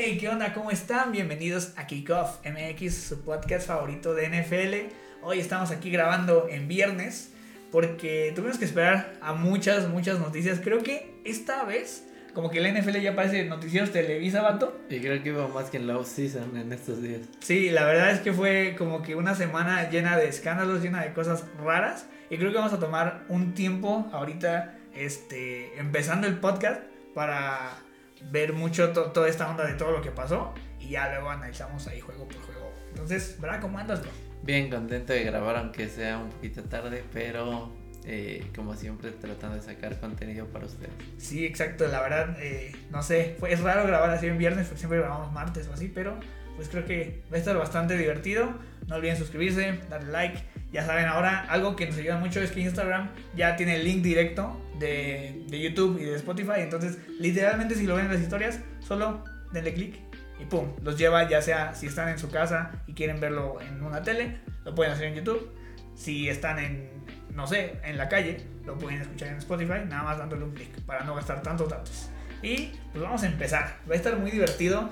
Hey, ¿qué onda? ¿Cómo están? Bienvenidos a Kickoff MX, su podcast favorito de NFL. Hoy estamos aquí grabando en viernes porque tuvimos que esperar a muchas, muchas noticias. Creo que esta vez, como que la NFL ya parece noticieros Televisa, vato. Y creo que iba más que en la off-season en estos días. Sí, la verdad es que fue como que una semana llena de escándalos, llena de cosas raras. Y creo que vamos a tomar un tiempo ahorita, este, empezando el podcast para ver mucho toda esta onda de todo lo que pasó y ya luego analizamos ahí juego por juego. Entonces, ¿verdad? ¿Cómo andas, bro? Bien, contento de grabar aunque sea un poquito tarde, pero eh, como siempre tratando de sacar contenido para ustedes. Sí, exacto, la verdad, eh, no sé, fue, es raro grabar así en viernes, porque siempre grabamos martes o así, pero pues creo que va a estar bastante divertido. No olviden suscribirse, darle like. Ya saben, ahora algo que nos ayuda mucho es que Instagram ya tiene el link directo de, de YouTube y de Spotify. Entonces, literalmente, si lo ven en las historias, solo denle clic y pum, los lleva ya sea si están en su casa y quieren verlo en una tele, lo pueden hacer en YouTube. Si están en, no sé, en la calle, lo pueden escuchar en Spotify, nada más dándole un clic para no gastar tantos datos. Y pues vamos a empezar, va a estar muy divertido.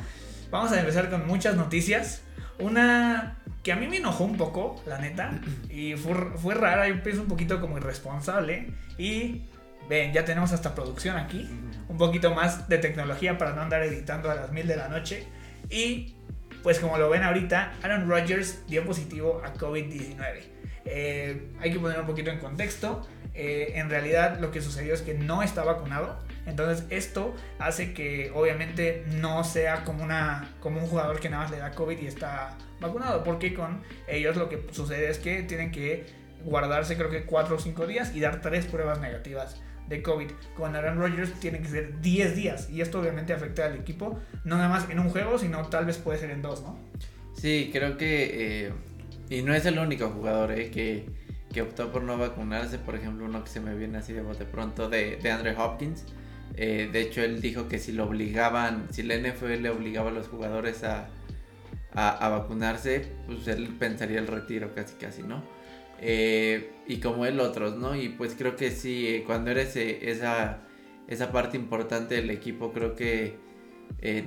Vamos a empezar con muchas noticias. Una que a mí me enojó un poco, la neta. Y fue, fue rara, yo pienso un poquito como irresponsable. Y ven, ya tenemos hasta producción aquí. Un poquito más de tecnología para no andar editando a las mil de la noche. Y pues como lo ven ahorita, Aaron Rodgers dio positivo a COVID-19. Eh, hay que poner un poquito en contexto. Eh, en realidad lo que sucedió es que no está vacunado. Entonces esto hace que obviamente no sea como, una, como un jugador que nada más le da COVID y está vacunado. Porque con ellos lo que sucede es que tienen que guardarse creo que 4 o 5 días y dar 3 pruebas negativas de COVID. Con Aaron Rodgers tienen que ser 10 días y esto obviamente afecta al equipo, no nada más en un juego, sino tal vez puede ser en dos, ¿no? Sí, creo que... Eh, y no es el único jugador eh, que, que, optó por no vacunarse, por ejemplo, uno que se me viene así de bote pronto de, de Andre Hopkins. Eh, de hecho, él dijo que si lo obligaban, si la NFL le obligaba a los jugadores a, vacunarse, pues él pensaría el retiro casi casi, ¿no? Eh, y como él otros, ¿no? Y pues creo que sí, eh, cuando eres esa, esa parte importante del equipo, creo que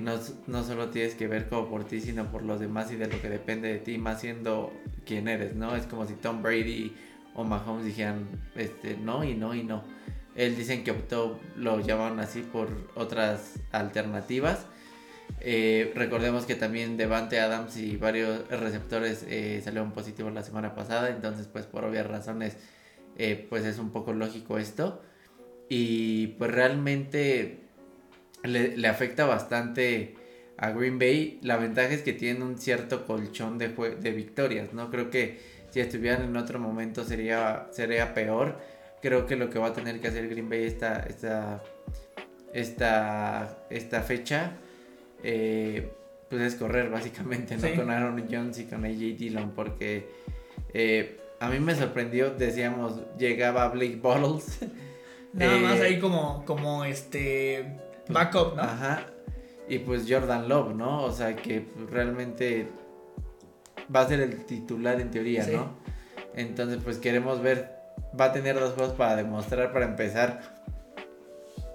no, no, solo tienes que ver como por ti, sino por los demás y de lo que depende de ti, más siendo quien eres, ¿no? Es como si Tom Brady o Mahomes dijeran, este, no y no y no. Él dicen que optó, lo llamaron así por otras alternativas. Eh, recordemos que también Devante Adams y varios receptores eh, salieron positivos la semana pasada, entonces pues por obvias razones eh, pues es un poco lógico esto. Y pues realmente le, afecta bastante a Green Bay. La ventaja es que tienen un cierto colchón de, de victorias, ¿no? Creo que si estuvieran en otro momento sería, sería peor creo que lo que va a tener que hacer Green Bay esta, esta, esta, esta fecha, eh, pues es correr básicamente, ¿no? Con Aaron Jones y con AJ Dillon, porque eh, a mí me sorprendió, decíamos, llegaba Blake Bottles. Nada más eh, ahí como, como este backup, ¿no? Ajá. Y pues Jordan Love, ¿no? O sea que realmente va a ser el titular en teoría, ¿no? Entonces pues queremos ver va a tener dos juegos para demostrar, para empezar,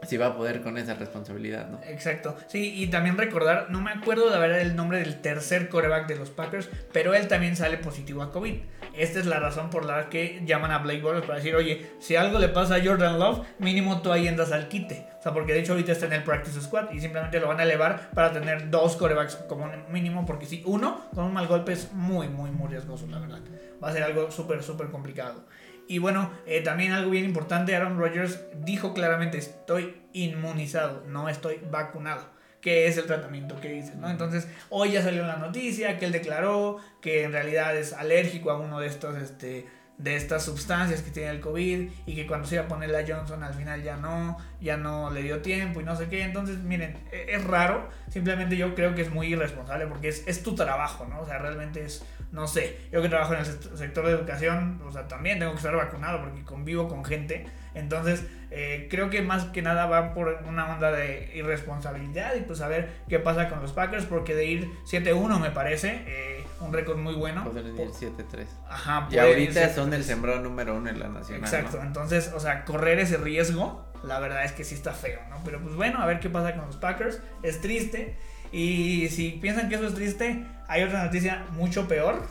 si va a poder con esa responsabilidad, ¿no? Exacto. Sí, y también recordar, no me acuerdo de verdad el nombre del tercer coreback de los Packers, pero él también sale positivo a COVID. Esta es la razón por la que llaman a Blake Bortles para decir, oye, si algo le pasa a Jordan Love, mínimo tú ahí andas al quite. O sea, porque de hecho ahorita está en el practice squad y simplemente lo van a elevar para tener dos corebacks como mínimo, porque si uno con un mal golpe es muy, muy, muy riesgoso, la verdad. Va a ser algo súper, súper complicado. Y bueno, eh, también algo bien importante, Aaron Rodgers dijo claramente, estoy inmunizado, no estoy vacunado, que es el tratamiento que dice, ¿no? Entonces, hoy ya salió la noticia que él declaró que en realidad es alérgico a uno de estos, este, de estas sustancias que tiene el COVID y que cuando se iba a poner la Johnson al final ya no, ya no le dio tiempo y no sé qué. Entonces, miren, e-, es raro, simplemente yo creo que es muy irresponsable porque es, es tu trabajo, ¿no? O sea, realmente es no sé, yo que trabajo en el sector de educación, o sea, también tengo que estar vacunado porque convivo con gente. Entonces, eh, creo que más que nada va por una onda de irresponsabilidad y pues a ver qué pasa con los Packers, porque de ir 7-1 me parece, eh, un récord muy bueno. Pueden ir 7-3. Ajá, Y ahorita son el sembrado número uno en la nacional. Exacto, entonces, o sea, correr ese riesgo, la verdad es que sí está feo, ¿no? Pero pues bueno, a ver qué pasa con los Packers, es triste. Y si piensan que eso es triste, hay otra noticia mucho peor.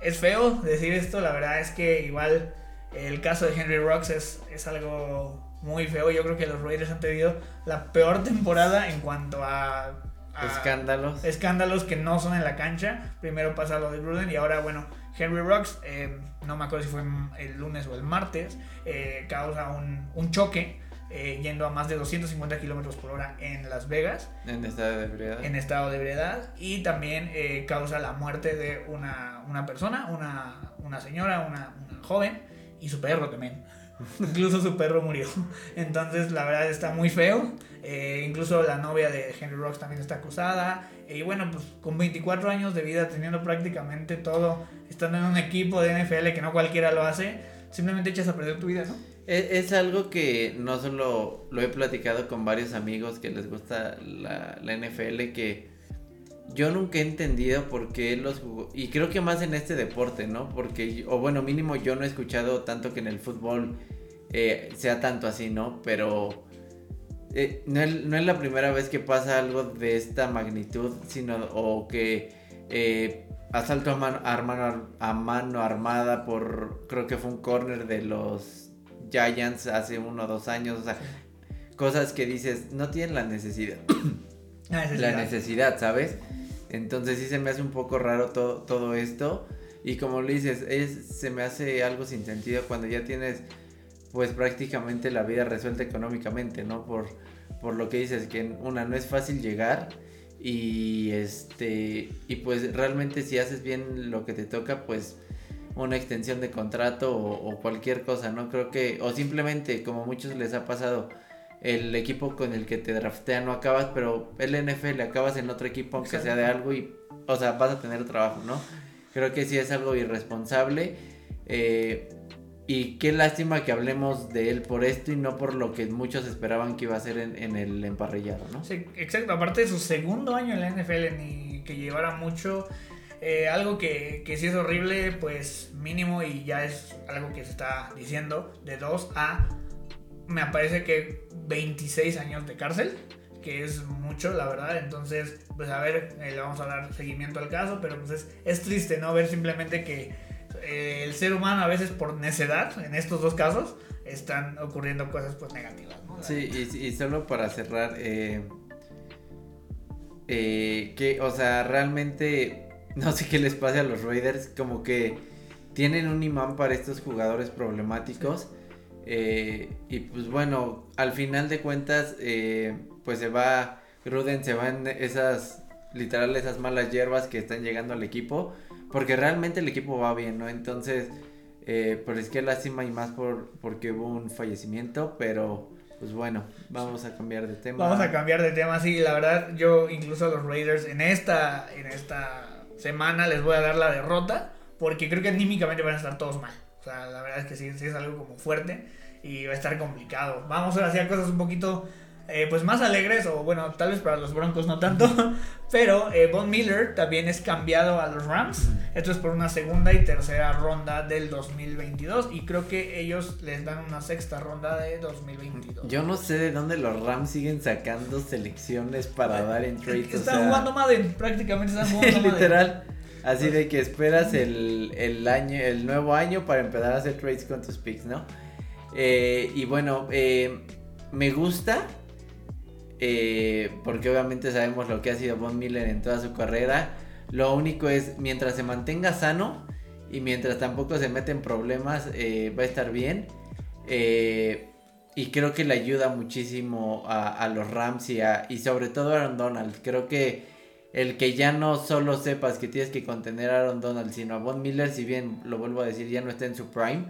Es feo decir esto, la verdad es que igual el caso de Henry Rocks es, es algo muy feo. Yo creo que los Raiders han tenido la peor temporada en cuanto a, escándalos. Escándalos que no son en la cancha. Primero pasa lo de Gruden y ahora, bueno, Henry Rocks, eh, no me acuerdo si fue el lunes o el martes, eh, causa un, un choque eh, yendo a más de 250 kilómetros por hora en Las Vegas. En estado de ebriedad. En estado de ebriedad. Y también eh, causa la muerte de una, una persona, una, una señora, una, una, joven y su perro también. incluso su perro murió. Entonces, la verdad está muy feo. Eh, incluso la novia de Henry Rocks también está acusada. Y bueno, pues con 24 años de vida, teniendo prácticamente todo, estando en un equipo de NFL que no cualquiera lo hace, simplemente echas a perder tu vida, ¿no? Es, algo que no solo lo he platicado con varios amigos que les gusta la, NFL, que yo nunca he entendido por qué los jugó, y creo que más en este deporte, ¿no? Porque, o bueno, mínimo yo no he escuchado tanto que en el fútbol eh, sea tanto así, ¿no? Pero eh, no, es, la primera vez que pasa algo de esta magnitud, sino, o que eh, asalto a mano, a mano armada por, creo que fue un corner de los Giants hace uno o dos años, o sea, cosas que dices, no tienen la necesidad. La necesidad, ¿sabes? Entonces sí se me hace un poco raro todo, todo esto. Y como le dices, es, se me hace algo sin sentido cuando ya tienes pues prácticamente la vida resuelta económicamente, ¿no? Por, por lo que dices, que una no es fácil llegar y este y pues realmente si haces bien lo que te toca, pues una extensión de contrato o, cualquier cosa, ¿no? Creo que, o simplemente, como a muchos les ha pasado, el equipo con el que te draftean no acabas, pero el NFL acabas en otro equipo, aunque sea de algo, y, o sea, vas a tener trabajo, ¿no? Creo que sí es algo irresponsable. Eh, y qué lástima que hablemos de él por esto y no por lo que muchos esperaban que iba a ser en, en el emparrillado, ¿no? Sí, exacto. Aparte de su segundo año en la NFL, ni que llevara mucho eh, algo que, que sí es horrible, pues mínimo y ya es algo que se está diciendo, de 2 a, me parece que 26 años de cárcel, que es mucho, la verdad. Entonces, pues a ver, eh, le vamos a dar seguimiento al caso, pero pues es, triste, ¿no? Ver simplemente que eh, el ser humano a veces por necedad, en estos dos casos, están ocurriendo cosas pues negativas, ¿no? Sí, y, solo para cerrar, que, o sea, realmente no sé qué les pase a los Raiders, como que tienen un imán para estos jugadores problemáticos. Eh, y pues bueno, al final de cuentas, eh, pues se va, Gruden se va en esas, literal, esas malas hierbas que están llegando al equipo, porque realmente el equipo va bien, ¿no? Entonces, eh, pues es que lástima y más por, porque hubo un fallecimiento, pero pues bueno, vamos a cambiar de tema. Vamos a cambiar de tema, sí, la verdad, yo incluso a los Raiders en esta, en esta semana les voy a dar la derrota, porque creo que anímicamente van a estar todos mal. O sea, la verdad es que sí, sí es algo como fuerte y va a estar complicado. Vamos a hacer cosas un poquito eh, pues más alegres, o bueno, tal vez para los Broncos no tanto, pero eh, Von Miller también es cambiado a los Rams. Esto es por una segunda y tercera ronda del 2022 y creo que ellos les dan una sexta ronda de 2022. Yo no sé de dónde los Rams siguen sacando selecciones para dar en trades. Están jugando Madden, prácticamente están jugando Madden. Literal. Así de que esperas el, el, año, el nuevo año para empezar a hacer trades con tus picks, ¿no? Eh, y bueno, me gusta eh, porque obviamente sabemos lo que ha sido Von Miller en toda su carrera. Lo único es, mientras se mantenga sano y mientras tampoco se mete en problemas, eh, va a estar bien. Eh, y creo que le ayuda muchísimo a, los Rams y, y sobre todo a Aaron Donald. Creo que el que ya no solo sepas que tienes que contener a Aaron Donald, sino a Von Miller, si bien lo vuelvo a decir, ya no está en su prime,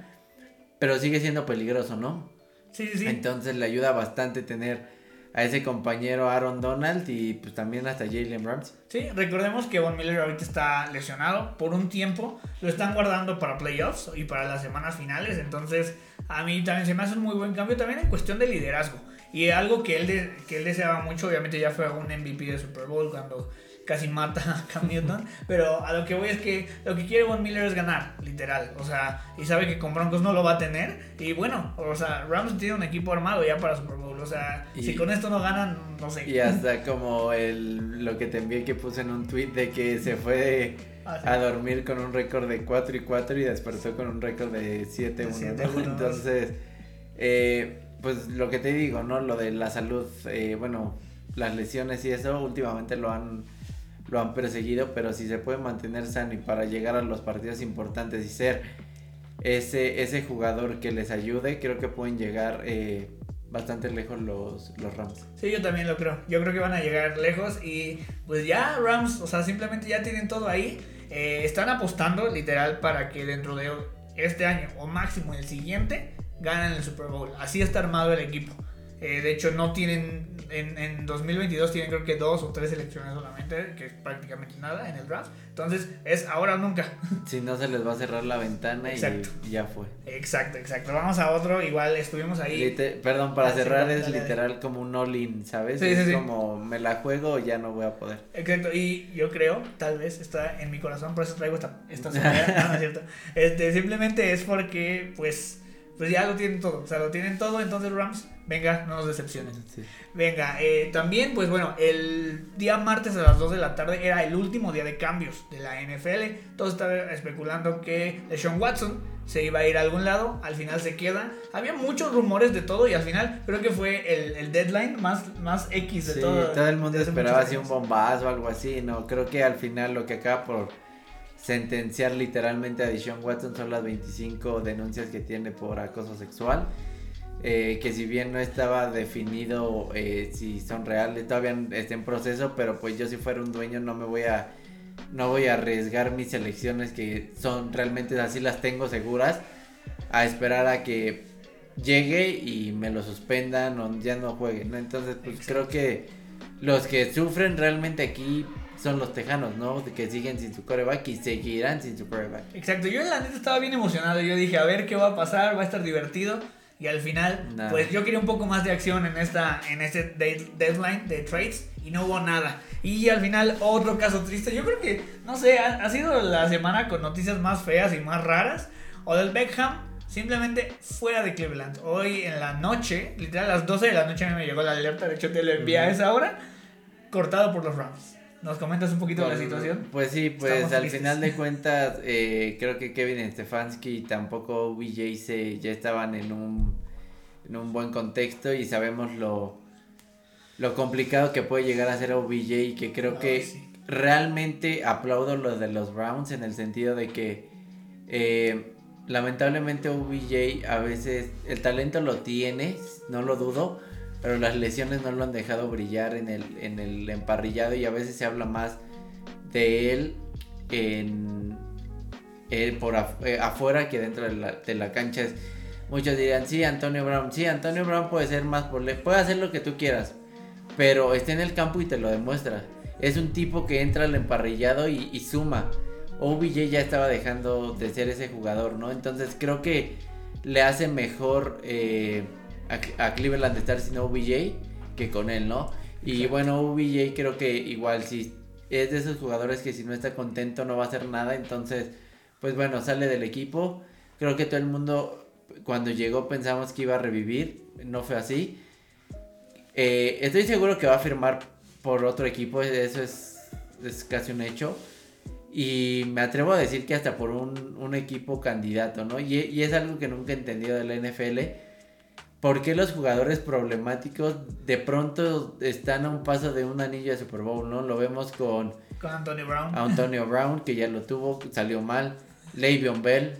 pero sigue siendo peligroso, ¿no? Sí, sí. Entonces le ayuda bastante tener a ese compañero Aaron Donald y pues también hasta Jalen Ramsey. Sí, recordemos que Von Miller ahorita está lesionado por un tiempo, lo están guardando para playoffs y para las semanas finales, entonces a mí también se me hace un muy buen cambio también en cuestión de liderazgo. Y algo que él, que él deseaba mucho, obviamente ya fue un MVP de Super Bowl cuando casi mata a Cam Newton. pero a lo que voy es que lo que quiere Von Miller es ganar, literal. O sea, y sabe que con Broncos no lo va a tener. Y bueno, o sea, Rams tiene un equipo armado ya para Super Bowl. O sea, si con esto no ganan, no sé. Y hasta como el, lo que te envié que puse en un tweet de que se fue ah, a dormir con un récord de 4 y 4 y despertó con un récord de 7 1. Entonces, eh, pues lo que te digo, ¿no? Lo de la salud, eh, bueno, las lesiones y eso últimamente lo han lo han perseguido, pero si se puede mantener sano y para llegar a los partidos importantes y ser ese, ese jugador que les ayude, creo que pueden llegar eh, bastante lejos los, los Rams. Sí, yo también lo creo. Yo creo que van a llegar lejos y pues ya Rams, o sea, simplemente ya tienen todo ahí. Eh, están apostando literal para que dentro de este año o máximo el siguiente ganen el Super Bowl. Así está armado el equipo. Eh, de hecho, no tienen, en, en 2022 tienen creo que dos o tres elecciones solamente, que es prácticamente nada en el draft. Entonces, es ahora o nunca. Si no, se les va a cerrar la ventana y ya fue. Exacto, exacto. Vamos a otro, igual estuvimos ahí. perdón, para ah, cerrar es literal como un all-in, ¿sabes? Sí, es como me la juego ya no voy a poder. Exacto, y yo creo, tal vez está en mi corazón, por eso traigo esta, esta no, no es cierto. Este, simplemente es porque, pues pues ya lo tienen todo. O sea, lo tienen todo. Entonces, Rams, venga, no nos decepcionen. Venga, eh, también, pues bueno, el día martes a las 2 de la tarde era el último día de cambios de la NFL. Todos estaban especulando que Sean Watson se iba a ir a algún lado. Al final se queda. Había muchos rumores de todo y al final creo que fue el, deadline más, más X de sí, todo. Todo el mundo esperaba así un bombazo o algo así. No, creo que al final lo que acaba por sentenciar literalmente a Deshaun Watson son las 25 denuncias que tiene por acoso sexual. Eh, que si bien no estaba definido eh, si son reales, todavía está en proceso, pero pues yo si fuera un dueño no me voy a no voy a arriesgar mis elecciones que son realmente así las tengo seguras a esperar a que llegue y me lo suspendan o ya no jueguen, Entonces, pues creo que los que sufren realmente aquí son los tejanos, ¿no? Que siguen sin su coreback y seguirán sin su coreback. Exacto, yo la neta estaba bien emocionado. Yo dije, a ver qué va a pasar, va a estar divertido. Y al final, pues yo quería un poco más de acción en esta en este deadline de trades y no hubo nada. Y al final, otro caso triste. Yo creo que, no sé, ha, sido la semana con noticias más feas y más raras. O del Beckham, simplemente fuera de Cleveland. Hoy en la noche, literal a las 12 de la noche me llegó la alerta. De hecho, te lo envié a esa hora. Cortado por los Rams. ¿Nos comentas un poquito de la situación? Pues sí, pues al final de cuentas, eh, creo que Kevin Stefanski y tampoco BJ se, ya estaban en un, en un buen contexto y sabemos lo, lo complicado que puede llegar a ser OBJ y que creo que realmente aplaudo lo de los Browns en el sentido de que eh, lamentablemente OBJ a veces el talento lo tiene, no lo dudo, pero las lesiones no lo han dejado brillar en el, en el emparrillado y a veces se habla más de él en, por eh, afuera que dentro de la, de la cancha. Muchos dirían, sí, Antonio Brown, sí, Antonio Brown puede ser más por puede hacer lo que tú quieras, pero está en el campo y te lo demuestra. Es un tipo que entra al emparrillado y, y suma. OBJ ya estaba dejando de ser ese jugador, ¿no? Entonces creo que le hace mejor eh, a, Cleveland estar sin OBJ que con él, ¿no? Y bueno, OBJ creo que igual si es de esos jugadores que si no está contento no va a hacer nada, entonces pues bueno, sale del equipo. Creo que todo el mundo cuando llegó pensamos que iba a revivir, no fue así. Eh, estoy seguro que va a firmar por otro equipo, eso es, es casi un hecho. Y me atrevo a decir que hasta por un, un equipo candidato, ¿no? Y, y, es algo que nunca he entendido de la NFL ¿Por qué los jugadores problemáticos de pronto están a un paso de un anillo de Super Bowl, no? Lo vemos con... Con Antonio Brown. Antonio Brown, que ya lo tuvo, salió mal. Le'Veon Bell,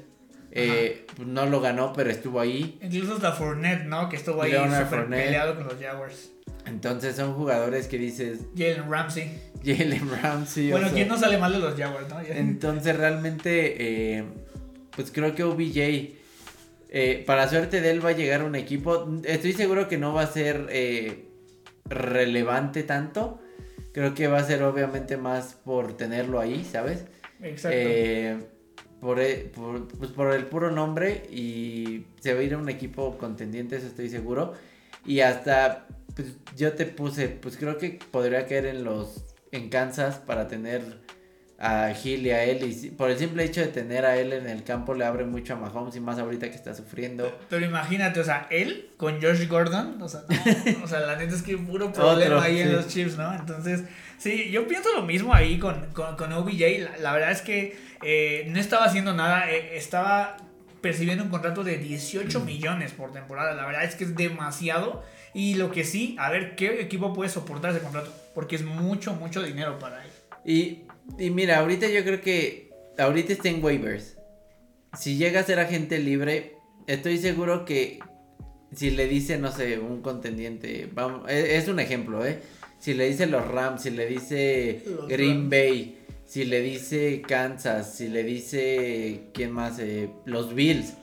eh, no lo ganó, pero estuvo ahí. Incluso hasta Fournette, ¿no? Que estuvo ahí super peleado con los Jaguars. Entonces son jugadores que dices... Jalen Ramsey. Jalen Ramsey. Bueno, ¿quién no sale mal de los Jaguars, no? Entonces realmente, eh, pues creo que OBJ eh, para suerte de él va a llegar un equipo. Estoy seguro que no va a ser eh, relevante tanto. Creo que va a ser obviamente más por tenerlo ahí, ¿sabes? Exacto. Eh, por, pues por el puro nombre y se va a ir a un equipo contendiente, eso estoy seguro. Y hasta, pues yo te puse, pues creo que podría caer en los, en Kansas para tener a Gil y a él. Y por el simple hecho de tener a él en el campo le abre mucho a Mahomes y más ahorita que está sufriendo. Pero imagínate, o sea, él con Josh Gordon, o sea, no, o sea la neta es que puro problema ahí en los chips, ¿no? Entonces, sí, yo pienso lo mismo ahí con, con, con OBJ. La, verdad es que eh, no estaba haciendo nada, eh, estaba percibiendo un contrato de 18 mm. millones por temporada. La verdad es que es demasiado. Y lo que sí, a ver qué equipo puede soportar ese contrato. Porque es mucho, mucho dinero para él. Y, y mira, ahorita yo creo que ahorita está en waivers. Si llega a ser agente libre, estoy seguro que si le dice, no sé, un contendiente, vamos, e, es, un ejemplo, ¿eh? Si le dice los Rams, si le dice Green Bay, si le dice Kansas, si le dice, ¿quién más? Eh, los Bills,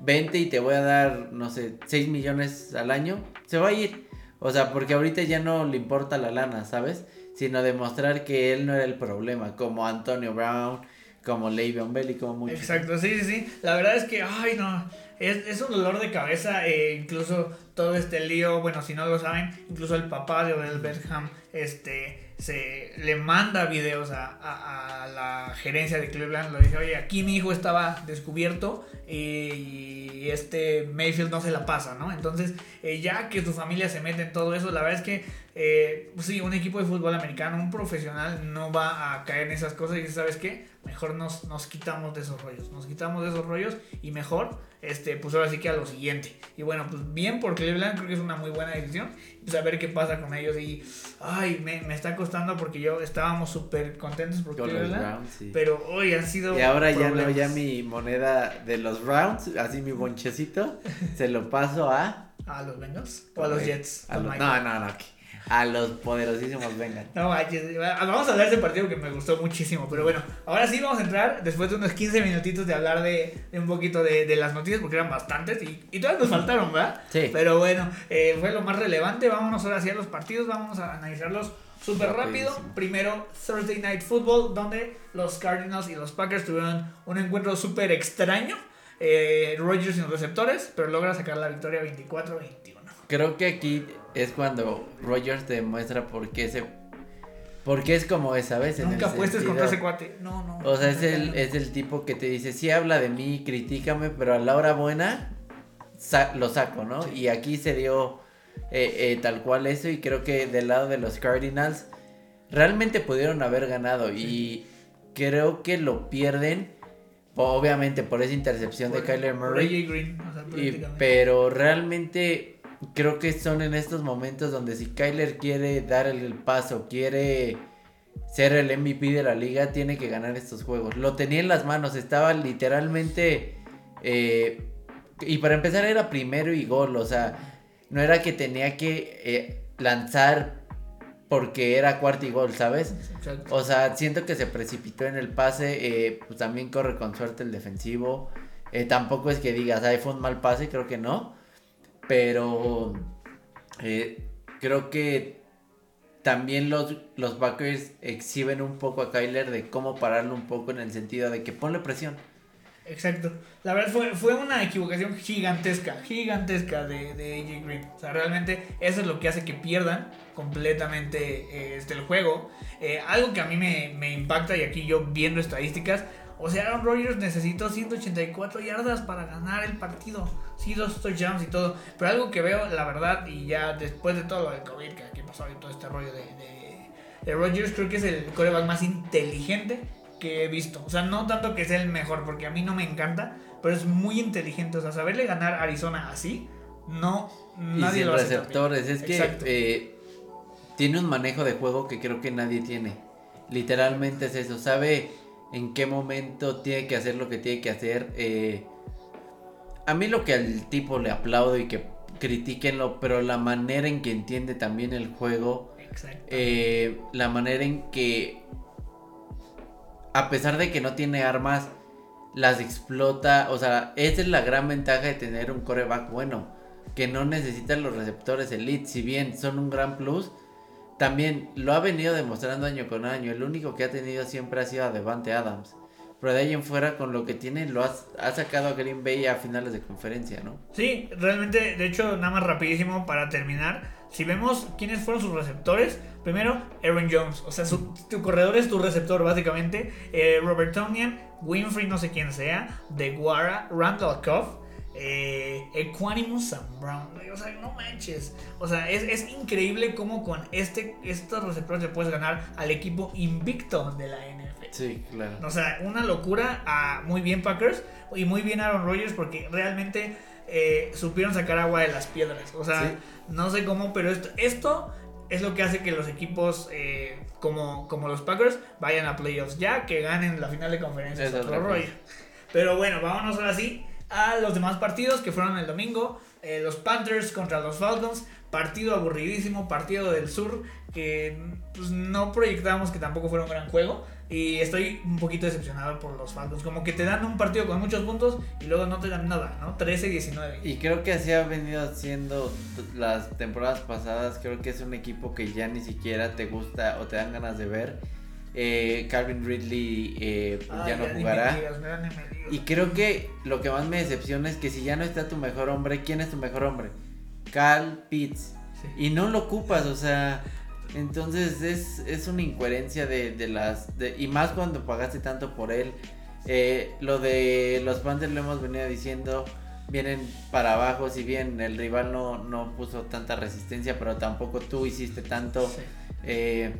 vente y te voy a dar, no sé, 6 millones al año, se va a ir. O sea, porque ahorita ya no le importa la lana, ¿sabes? Sino demostrar que él no era el problema, como Antonio Brown, como Le'Veon Bell y como muchos. Exacto, sí, sí, sí. La verdad es que, ay, no, es, es un dolor de cabeza, eh, incluso todo este lío, bueno, si no lo saben, incluso el papá de Odell Beckham, este se le manda videos a, la gerencia de Cleveland, lo dice, oye, aquí mi hijo estaba descubierto y, este Mayfield no se la pasa, ¿no? Entonces, eh, ya que su familia se mete en todo eso, la verdad es que eh, pues sí, un equipo de fútbol americano, un profesional no va a caer en esas cosas y dice, ¿sabes qué? Mejor nos, nos quitamos de esos rollos, nos quitamos de esos rollos y mejor, este, pues ahora sí que a lo siguiente. Y bueno, pues bien por Cleveland, creo que es una muy buena decisión, pues a ver qué pasa con ellos y, ay, me, me está costando porque yo estábamos súper contentos por Cleveland, pero hoy han sido... Y ahora ya no, ya mi moneda de los Rounds, así mi bonchecito, se lo paso a... ¿A los Bengals? ¿O a los Jets? no, no, no, a los poderosísimos vengan. No vamos a hablar de ese partido que me gustó muchísimo. Pero bueno, ahora sí vamos a entrar después de unos 15 minutitos de hablar de, un poquito de, las noticias, porque eran bastantes y, y todas nos faltaron, ¿verdad? Sí. Pero bueno, eh, fue lo más relevante. Vámonos ahora sí a los partidos, vamos a analizarlos súper rápido. Primero, Thursday Night Football, donde los Cardinals y los Packers tuvieron un encuentro súper extraño. Eh, Rogers sin receptores, pero logra sacar la victoria 24-21. Creo que aquí es cuando Rogers demuestra por qué se porque es como esa vez Nunca apuestes contra ese cuate. No, no. O sea, es el, es el tipo que te dice, sí habla de mí, critícame, pero a la hora buena lo saco, ¿no? Y aquí se dio eh, eh, tal cual eso y creo que del lado de los Cardinals realmente pudieron haber ganado y creo que lo pierden obviamente por esa intercepción de Kyler Murray. Green, pero realmente creo que son en estos momentos donde si Kyler quiere dar el paso, quiere ser el MVP de la liga, tiene que ganar estos juegos. Lo tenía en las manos, estaba literalmente... Eh, y para empezar era primero y gol, o sea, no era que tenía que eh, lanzar porque era cuarto y gol, ¿sabes? O sea, siento que se precipitó en el pase, eh, pues también corre con suerte el defensivo. tampoco es que digas, ay, fue un mal pase, creo que no. Pero eh, creo que también los, los Packers exhiben un poco a Kyler de cómo pararlo un poco en el sentido de que ponle presión. Exacto. La verdad fue, fue una equivocación gigantesca, gigantesca de, de AJ Green. O sea, realmente eso es lo que hace que pierdan completamente eh, este, el juego. Eh, algo que a mí me, me impacta y aquí yo viendo estadísticas, o sea, Aaron Rodgers necesitó 184 yardas para ganar el partido. Sí, dos touchdowns y todo. Pero algo que veo, la verdad, y ya después de todo lo de COVID que, aquí pasó y todo este rollo de, de, Rodgers, creo que es el coreback más inteligente que he visto. O sea, no tanto que sea el mejor, porque a mí no me encanta, pero es muy inteligente. O sea, saberle ganar a Arizona así, no, nadie y lo hace. receptores, es que eh, tiene un manejo de juego que creo que nadie tiene. Literalmente es eso, sabe en qué momento tiene que hacer lo que tiene que hacer. Eh, a mí lo que al tipo le aplaudo y que critiquenlo, pero la manera en que entiende también el juego, eh, la manera en que, a pesar de que no tiene armas, las explota. O sea, esa es la gran ventaja de tener un coreback bueno, que no necesita los receptores elite, si bien son un gran plus también lo ha venido demostrando año con año. El único que ha tenido siempre ha sido a Devante Adams. Pero de ahí en fuera, con lo que tiene, lo ha sacado a Green Bay a finales de conferencia, ¿no? Sí, realmente, de hecho, nada más rapidísimo para terminar. Si vemos quiénes fueron sus receptores, primero Aaron Jones, o sea, su, tu corredor es tu receptor básicamente. Eh, Robert Tonian, Winfrey, no sé quién sea, DeGuara, Randall Cobb eh, Equanimus Sam Brown. O sea, no manches. O sea, es, es increíble cómo con este, estos receptores le puedes ganar al equipo invicto de la NFL. Sí, claro. O sea, una locura. A, muy bien Packers y muy bien Aaron Rodgers porque realmente eh, supieron sacar agua de las piedras. O sea, no sé cómo, pero esto, esto es lo que hace que los equipos eh, como, como los Packers vayan a playoffs ya, que ganen la final de conferencia. Pero bueno, vámonos ahora sí a los demás partidos que fueron el domingo. Eh, los Panthers contra los Falcons. Partido aburridísimo, partido del sur que pues, no proyectábamos que tampoco fuera un gran juego. Y estoy un poquito decepcionado por los Falcons. Como que te dan un partido con muchos puntos y luego no te dan nada, ¿no? 13-19. Y creo que así ha venido haciendo las temporadas pasadas. Creo que es un equipo que ya ni siquiera te gusta o te dan ganas de ver. Eh, Calvin Ridley eh, pues ya no jugará. y creo que lo que más me decepciona es que si ya no está tu mejor hombre, ¿quién es tu mejor hombre? Cal Pitts. Y no lo ocupas, o sea, entonces es, es una incoherencia de, las... y más cuando pagaste tanto por él. Eh, lo de los Panthers lo hemos venido diciendo, vienen para abajo, si bien el rival no, no puso tanta resistencia, pero tampoco tú hiciste tanto. Eh,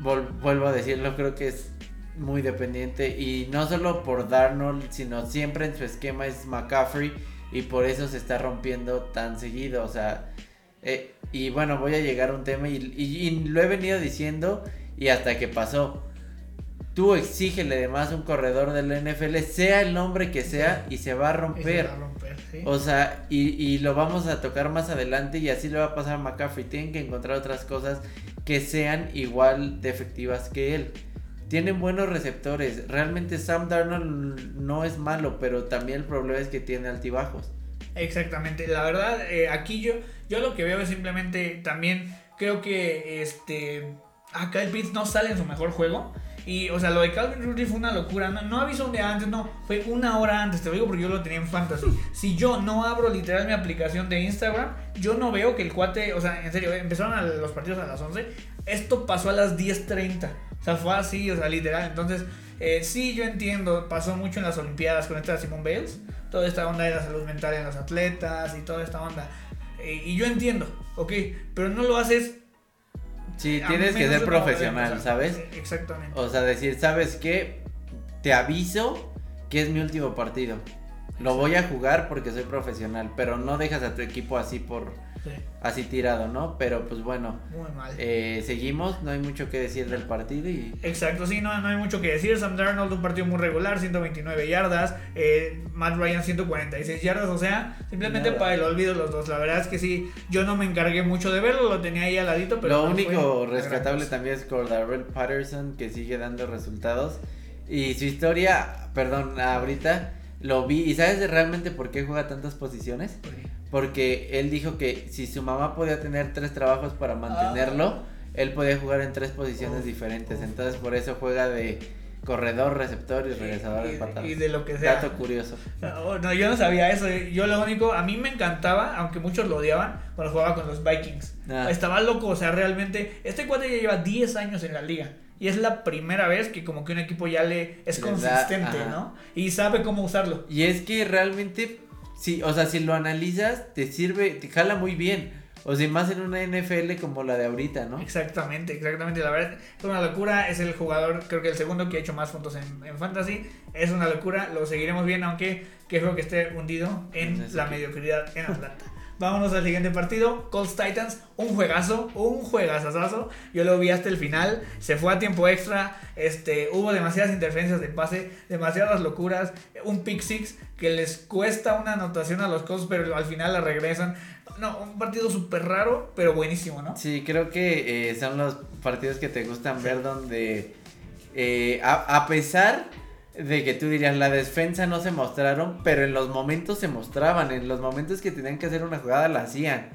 vuelvo a decirlo, creo que es muy dependiente y no solo por Darnold, sino siempre en su esquema es McCaffrey y por eso se está rompiendo tan seguido, o sea, eh, y bueno, voy a llegar a un tema y, lo he venido diciendo y hasta que pasó. Tú exígele además un corredor del NFL, sea el nombre que sea, y se va a romper. O sea, y, y, lo vamos a tocar más adelante y así le va a pasar a McCaffrey. Tienen que encontrar otras cosas que sean igual de efectivas que él. Tienen buenos receptores. Realmente Sam Darnold no es malo, pero también el problema es que tiene altibajos. Exactamente. La verdad, eh, aquí yo, yo lo que veo es simplemente también creo que este acá el Pitts no sale en su mejor juego. Y, o sea, lo de Calvin Ridley fue una locura. No, no avisó un antes, no. Fue una hora antes, te lo digo porque yo lo tenía en fantasy. Si yo no abro literal mi aplicación de Instagram, yo no veo que el cuate, o sea, en serio, empezaron los partidos a las 11. Esto pasó a las 10.30. O sea, fue así, o sea, literal. Entonces, eh, sí, yo entiendo. Pasó mucho en las Olimpiadas con esta Simone Bales. Toda esta onda de la salud mental en los atletas y toda esta onda. Eh, y yo entiendo, ok. Pero no lo haces Sí, tienes que ser profesional, ¿sabes? Exactamente. O sea, decir, ¿sabes qué? Te aviso que es mi último partido. Lo voy a jugar porque soy profesional, pero no dejas a tu equipo así por así tirado, ¿no? Pero pues bueno, Muy mal. Eh, seguimos, no hay mucho que decir del partido y... Exacto, sí, no, no hay mucho que decir. Sam Darnold un partido muy regular, 129 yardas, eh, Matt Ryan 146 yardas, o sea, simplemente para el olvido los dos. La verdad es que sí, yo no me encargué mucho de verlo, lo tenía ahí al ladito, pero... Lo único rescatable también es Cordarrelle Patterson, que sigue dando resultados. Y su historia, perdón, ahorita lo vi. ¿Y sabes realmente por qué juega tantas posiciones? Porque él dijo que si su mamá podía tener tres trabajos para mantenerlo, ah. él podía jugar en tres posiciones diferentes. Entonces por eso juega de corredor, receptor y regresador de patadas. Y de lo que sea. Dato curioso. No, no, yo no sabía eso. Yo lo único, a mí me encantaba, aunque muchos lo odiaban, cuando jugaba con los Vikings. Ah. Estaba loco, o sea, realmente, este cuate ya lleva 10 años en la liga. Y es la primera vez que como que un equipo ya le es consistente, ¿no? Y sabe cómo usarlo. Y es que realmente, sí, o sea, si lo analizas, te sirve, te jala muy bien. O sea, más en una NFL como la de ahorita, ¿no? Exactamente, exactamente. La verdad es una locura. Es el jugador, creo que el segundo que ha hecho más puntos en, en Fantasy. Es una locura. Lo seguiremos bien, aunque creo que esté hundido en la mediocridad en Atlanta. Vámonos al siguiente partido. Colts Titans, un juegazo, un juegazazazo. Yo lo vi hasta el final. Se fue a tiempo extra. Este, hubo demasiadas interferencias de pase, demasiadas locuras. Un pick six que les cuesta una anotación a los Colts, pero al final la regresan. No, un partido súper raro, pero buenísimo, ¿no? Sí, creo que eh, son los partidos que te gustan ver donde, eh, a, a pesar de que tú dirías, la defensa no se mostraron, pero en los momentos se mostraban, en los momentos que tenían que hacer una jugada la hacían.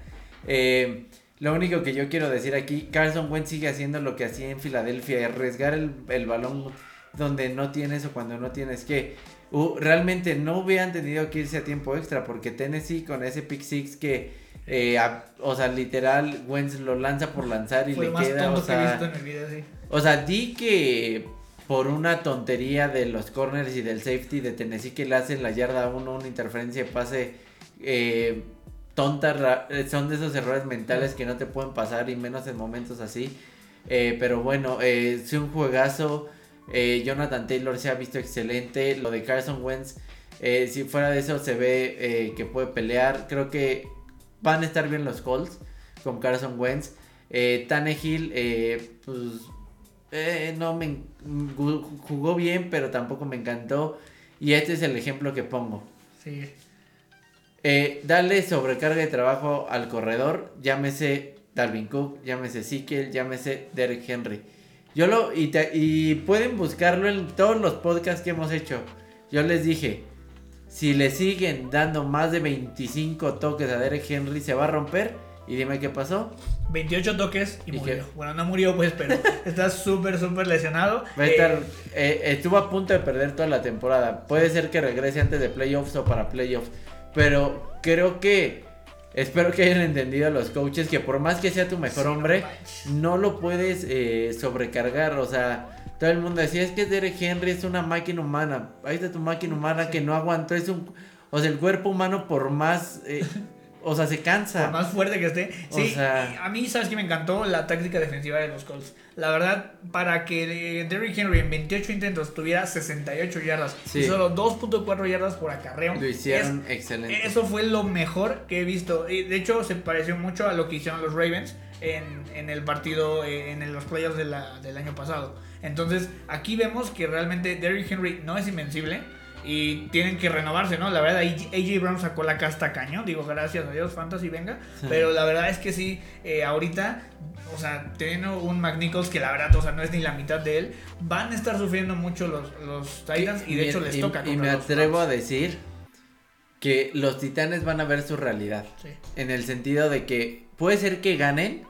Eh, lo único que yo quiero decir aquí, Carson Wentz sigue haciendo lo que hacía en Filadelfia, arriesgar el, el balón donde no tienes o cuando no tienes que. Uh, realmente no hubieran tenido que irse a tiempo extra porque Tennessee con ese pick six que, eh, a- o sea, literal, Wentz lo lanza por lanzar y Fue le queda, o que he sea, visto en mi vida, sí. o sea, di que por una tontería de los corners y del safety de Tennessee que le hacen la yarda 1 una interferencia de pase eh, tonta, eh, son de esos errores mentales que no te pueden pasar y menos en momentos así. Eh, pero bueno, eh, es un juegazo. eh, Jonathan Taylor se ha visto excelente. Lo de Carson Wentz, eh, si fuera de eso se ve eh, que puede pelear. Creo que van a estar bien los Colts con Carson Wentz. Eh, Tannehill, eh, pues eh, no me jugó bien, pero tampoco me encantó. Y este es el ejemplo que pongo. Sí. Eh, dale sobrecarga de trabajo al corredor, llámese Dalvin Cook, llámese Ezekiel, llámese Derek Henry. Yo lo y, te- y pueden buscarlo en todos los podcasts que hemos hecho. Yo les dije, si le siguen dando más de 25 toques a Derek Henry se va a romper. Y dime qué pasó. 28 toques y, ¿Y murió. qué? Bueno, no murió, pues, pero está súper, súper lesionado. Va a Eh, estar, eh, estuvo a punto de perder toda la temporada. Puede ser que regrese antes de playoffs o para playoffs. Pero creo que espero que hayan entendido los coaches que por más que sea tu mejor sí, hombre, no lo puedes eh, sobrecargar. O sea, todo el mundo decía, es que Derek Henry es una máquina humana. Ahí está tu máquina humana que no aguantó. Es un, o sea, el cuerpo humano por más... o sea, se cansa. Por más fuerte que esté. O Sí, sea- a mí, ¿sabes que Me encantó la táctica defensiva de los Colts. La verdad, para que eh, Derrick Henry en 28 intentos tuviera 68 yardas Sí. y solo 2.4 yardas por acarreo. Lo hicieron es- excelente. Eso fue lo mejor que he visto. Y de hecho, se pareció mucho a lo que hicieron los Ravens en, en el partido, eh, en los playoffs de la- del año pasado. Entonces, aquí vemos que realmente Derrick Henry no es invencible. Y tienen que renovarse, ¿no? La verdad, AJ Brown sacó la casta caño. Digo, gracias a Dios, Fantasy, venga. Pero la verdad es que sí, eh, ahorita, o sea, teniendo un McNichols que la verdad, o sea, no es ni la mitad de él, van a estar sufriendo mucho los, los Titans y de hecho les y- toca. Y me atrevo a decir que los titanes van a ver su realidad. Sí. En el sentido de que puede ser que ganen,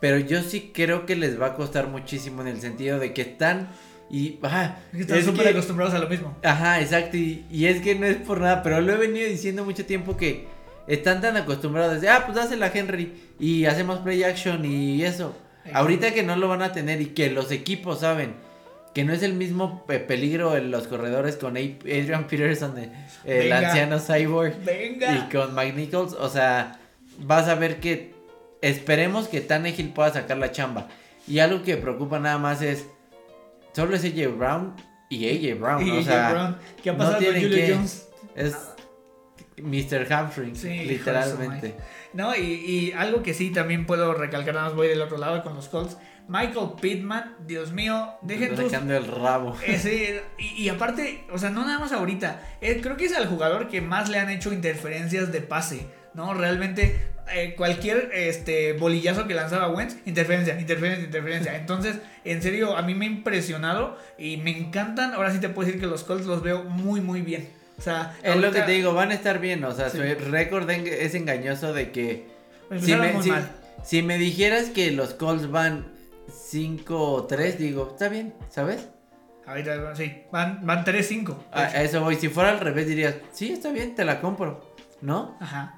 pero yo sí creo que les va a costar muchísimo en el sentido de que están y ajá, Es que están es súper acostumbrados a lo mismo. ajá, exacto y, y es que no es por nada, pero lo he venido diciendo mucho tiempo que están tan acostumbrados de, ah, pues dásela a Henry y hacemos play action y eso. Ahorita que no lo van a tener y que los equipos saben que no es el mismo pe- peligro en los corredores con Adrian Peterson, de- el Venga. anciano cyborg, Venga. y con McNichols, o sea, vas a ver que esperemos que Tannehill pueda sacar la chamba. Y algo que preocupa nada más es solo es AJ Brown y AJ Brown, Y o AJ sea, Brown. ¿Qué ha no pasado con tienen Julio que- Jones? es Mr. Hamstring, Sí, su literalmente. No, y, y algo que sí también puedo recalcar, nada más voy del otro lado con los Colts. Michael Pittman, Dios mío, dejen tus el rabo. Eh, sí, y, y aparte, o sea, no nada más ahorita. eh, creo que es al jugador que más le han hecho interferencias de pase. ¿No? Realmente, eh, cualquier este bolillazo que lanzaba Wentz, interferencia, interferencia, interferencia. Entonces, en serio, a mí me ha impresionado y me encantan. Ahora sí te puedo decir que los Colts los veo muy, muy bien. O sea, Es lo que te digo, van a estar bien, o sea, Sí. su récord es engañoso de que si empezaron me, si- si me dijeras que los Colts van 5-3, digo, está bien, ¿sabes? Ahorita, sí, van, van 3-5. A, a eso voy, si fuera al revés dirías, sí, está bien, te la compro, ¿no? Ajá.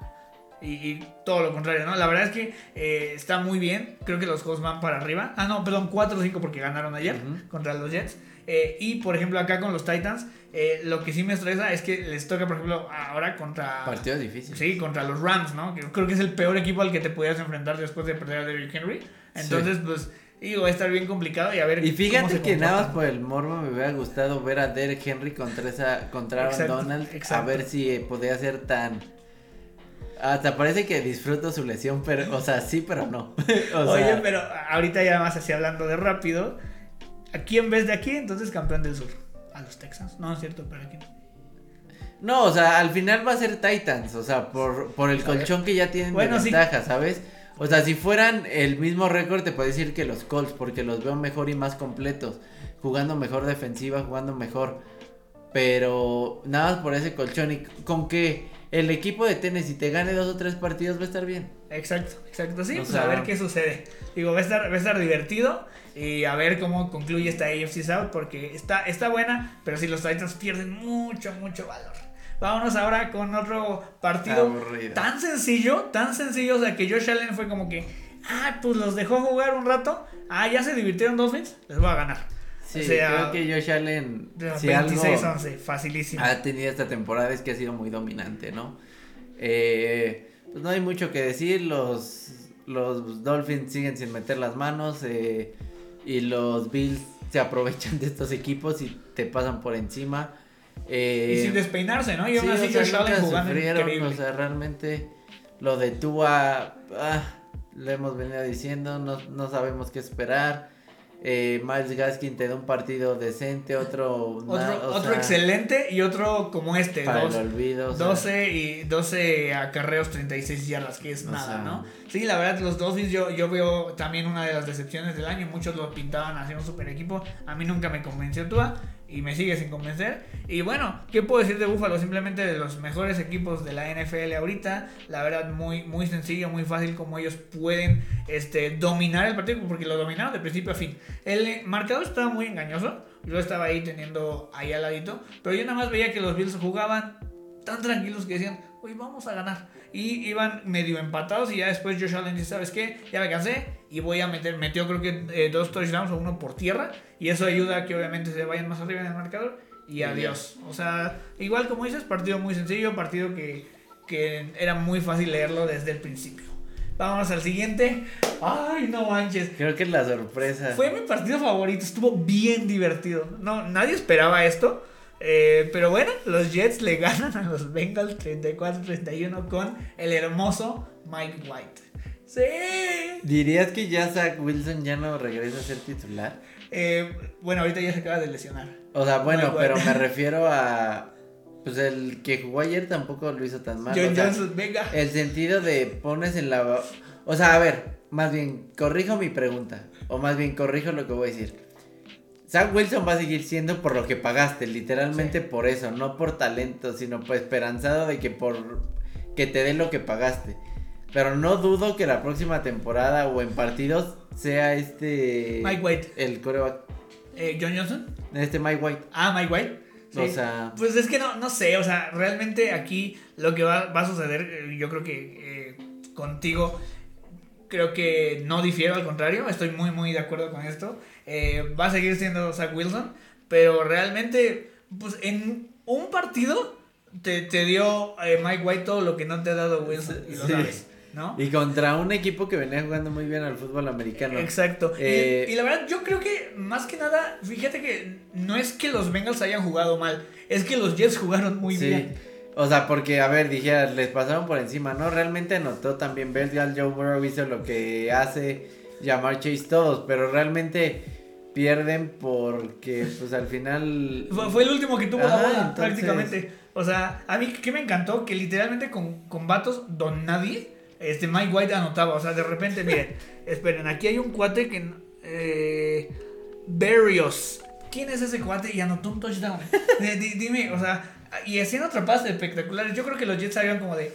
Y, y todo lo contrario, ¿no? La verdad es que eh, está muy bien. Creo que los Colts van para arriba. Ah, no, perdón, 4-5 porque ganaron ayer contra los Jets. Eh, y por ejemplo, acá con los Titans, eh, lo que sí me estresa es que les toca, por ejemplo, ahora contra. Partido difícil. Sí, contra los Rams, ¿no? Que creo que es el peor equipo al que te podías enfrentar después de perder a Derrick Henry. Entonces, pues, digo, va a estar bien complicado y a ver. Y cómo fíjate se que nada más por el morbo me hubiera gustado ver a Derek Henry contra esa contra Aaron Exacto, Donald exacto. a ver si podía ser tan hasta parece que disfruto su lesión, pero o sea, sí, pero no. o Oye, sea, pero ahorita ya más así hablando de rápido. Aquí en vez de aquí, entonces campeón del sur. A los Texans. No, es cierto, pero aquí no. No, o sea, al final va a ser Titans, o sea, por, por el colchón que ya tienen Bueno, de sí. ventaja, ¿sabes? O sea, si fueran el mismo récord, te puedo decir que los Colts, porque los veo mejor y más completos, jugando mejor defensiva, jugando mejor. Pero nada más por ese colchón y con que el equipo de Tennessee te gane dos o tres partidos, va a estar bien. Exacto, exacto. Sí, pues a ver qué sucede. Digo, va a estar, va a estar divertido y a ver cómo concluye esta AFC South porque está, está buena, pero si los Titans pierden mucho, mucho valor. Vámonos ahora con otro partido tan sencillo, tan sencillo, o sea que Josh Allen fue como que, ah, pues los dejó jugar un rato, ah, ya se divirtieron Dolphins, les voy a ganar. Sí, creo que Josh Allen. 26-11, facilísimo. Ha tenido esta temporada es que ha sido muy dominante, ¿no? Eh, pues no hay mucho que decir. Los, los Dolphins siguen sin meter las manos. Eh, y los Bills se aprovechan de estos equipos y te pasan por encima. Eh, y sin despeinarse, ¿no? Y aún así Josh Allen jugando increíble. O sea, realmente lo de Tua. Ah, le hemos venido diciendo. No, no sabemos qué esperar. Eh, Miles Gaskin te da un partido decente, otro... Otro, excelente y otro como este. Para el olvido, 12 y 12 acarreos, 36 yardas, que es nada, ¿no? Sí, la verdad, los Dolphins yo, yo veo también una de las decepciones del año. Muchos lo pintaban haciendo un super equipo. A mí nunca me convenció Tua y me sigue sin convencer. Y bueno, ¿qué puedo decir de Buffalo? Simplemente de los mejores equipos de la NFL ahorita. La verdad, muy, muy sencillo, muy fácil como ellos pueden este, dominar el partido, porque lo dominaron de principio a fin. El marcador estaba muy engañoso. Yo estaba ahí teniendo ahí al ladito. Pero yo nada más veía que los Bills jugaban tan tranquilos que decían, uy, vamos a ganar. Y iban medio empatados y ya después Josh Allen dice, ¿sabes qué? Ya me cansé y voy a meter, metió creo que eh, dos touchdowns o uno por tierra y eso ayuda a que obviamente se vayan más arriba en el marcador y adiós. O sea, igual como dices, partido muy sencillo, partido que, que era muy fácil leerlo desde el principio. Vámonos al siguiente. Ay, no manches. Creo que es la sorpresa. Fue mi partido favorito, estuvo bien divertido. No, nadie esperaba esto. Eh, pero bueno, los Jets le ganan a los Bengals 34-31 con el hermoso Mike White. Sí. ¿Dirías que ya Zach Wilson ya no regresa a ser titular? Eh, bueno, ahorita ya se acaba de lesionar. O sea, bueno, pero me refiero a. Pues el que jugó ayer tampoco lo hizo tan mal. John Johnson, venga. El sentido de pones en la. O sea, a ver, más bien, corrijo mi pregunta. O más bien, corrijo lo que voy a decir. Zach Wilson va a seguir siendo por lo que pagaste, literalmente por eso, no por talento, sino por esperanzado de que por que te den lo que pagaste. Pero no dudo que la próxima temporada o en partidos sea este Mike White, el coreback. Eh, John Johnson. Este Mike White. Ah, Mike White. O sea, pues es que no, no sé, o sea, realmente aquí lo que va, va a suceder, eh, yo creo que eh, contigo, creo que no difiero, al contrario, estoy muy, muy de acuerdo con esto. Eh, va a seguir siendo Zach Wilson, pero realmente, pues en un partido te, dio eh, Mike White todo lo que no te ha dado Wilson, y lo sabes. ¿No? Y contra un equipo que venía jugando muy bien al fútbol americano. Exacto. Eh, y, la verdad, yo creo que más que nada, fíjate que no es que los Bengals hayan jugado mal, es que los Jets jugaron muy bien. O sea, porque, a ver, dije, les pasaron por encima, ¿no? Realmente anotó también Bergal, Joe Burrow hizo lo que hace, llamar Chase todos, pero realmente pierden porque pues al final fue, el último que tuvo la bola prácticamente o sea a mí que me encantó que literalmente con, con vatos don nadie este Mike White anotaba o sea de repente miren esperen aquí hay un cuate que eh, Berrios. Quién es ese cuate y anotó un touchdown. Dime o sea y haciendo atrapadas espectaculares. Yo creo que los Jets salieron como de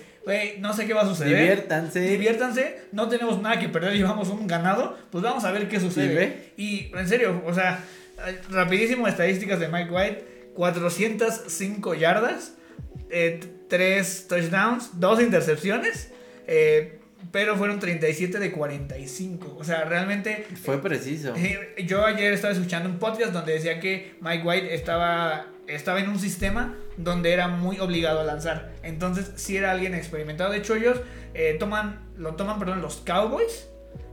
no sé qué va a suceder. Diviértanse. Diviértanse, no tenemos nada que perder, llevamos un ganado, pues vamos a ver qué sucede. Y en serio, o sea, rapidísimo estadísticas de Mike White, 405 yardas, 3 eh, touchdowns, 2 intercepciones, eh, pero fueron 37 de 45. O sea, realmente... Fue preciso. Eh, yo ayer estaba escuchando un podcast donde decía que Mike White estaba estaba en un sistema donde era muy obligado a lanzar. Entonces, si era alguien experimentado. De hecho, ellos eh, toman, lo toman, perdón, los Cowboys.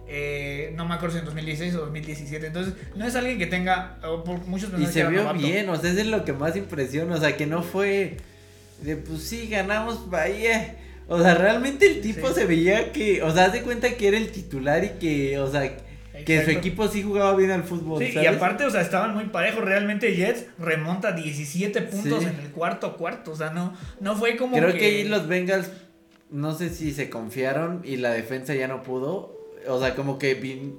Eh, no me acuerdo si en 2016 o 2017. Entonces, no es alguien que tenga. Por muchos y se vio bien, o sea, es lo que más impresiona. O sea, que no fue de pues sí, ganamos Bahía. O sea, realmente el tipo se veía que. O sea, haz de cuenta que era el titular y que, o sea que su equipo sí jugaba bien al fútbol. Sí, y aparte, o sea, estaban muy parejos. Realmente Jets remonta 17 puntos en el cuarto cuarto. O sea, no, no fue como. Creo que... ahí los Bengals, no sé si se confiaron y la defensa ya no pudo. O sea, como que.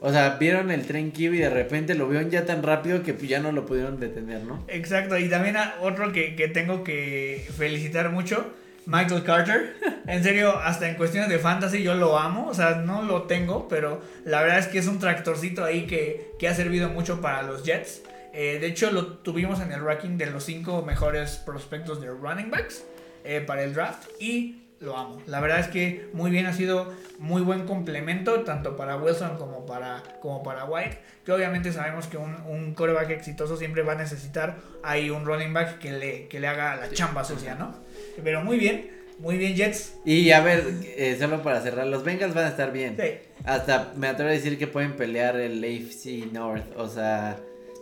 O sea, vieron el tren y de repente lo vieron ya tan rápido que ya no lo pudieron detener, ¿no? Exacto, y también otro que, que tengo que felicitar mucho Michael Carter. En serio, hasta en cuestiones de fantasy yo lo amo. O sea, no lo tengo, pero la verdad es que es un tractorcito ahí que, que ha servido mucho para los Jets. Eh, de hecho, lo tuvimos en el ranking de los 5 mejores prospectos de running backs eh, para el draft. Y lo amo. La verdad es que muy bien ha sido muy buen complemento tanto para Wilson como para, como para White. Que obviamente sabemos que un, un coreback exitoso siempre va a necesitar ahí un running back que le, que le haga la chamba sucia, ¿no? Pero muy bien, muy bien Jets. Y a ver, eh, solo para cerrar, los Bengals van a estar bien. Sí. Hasta me atrevo a decir que pueden pelear el AFC North. O sea,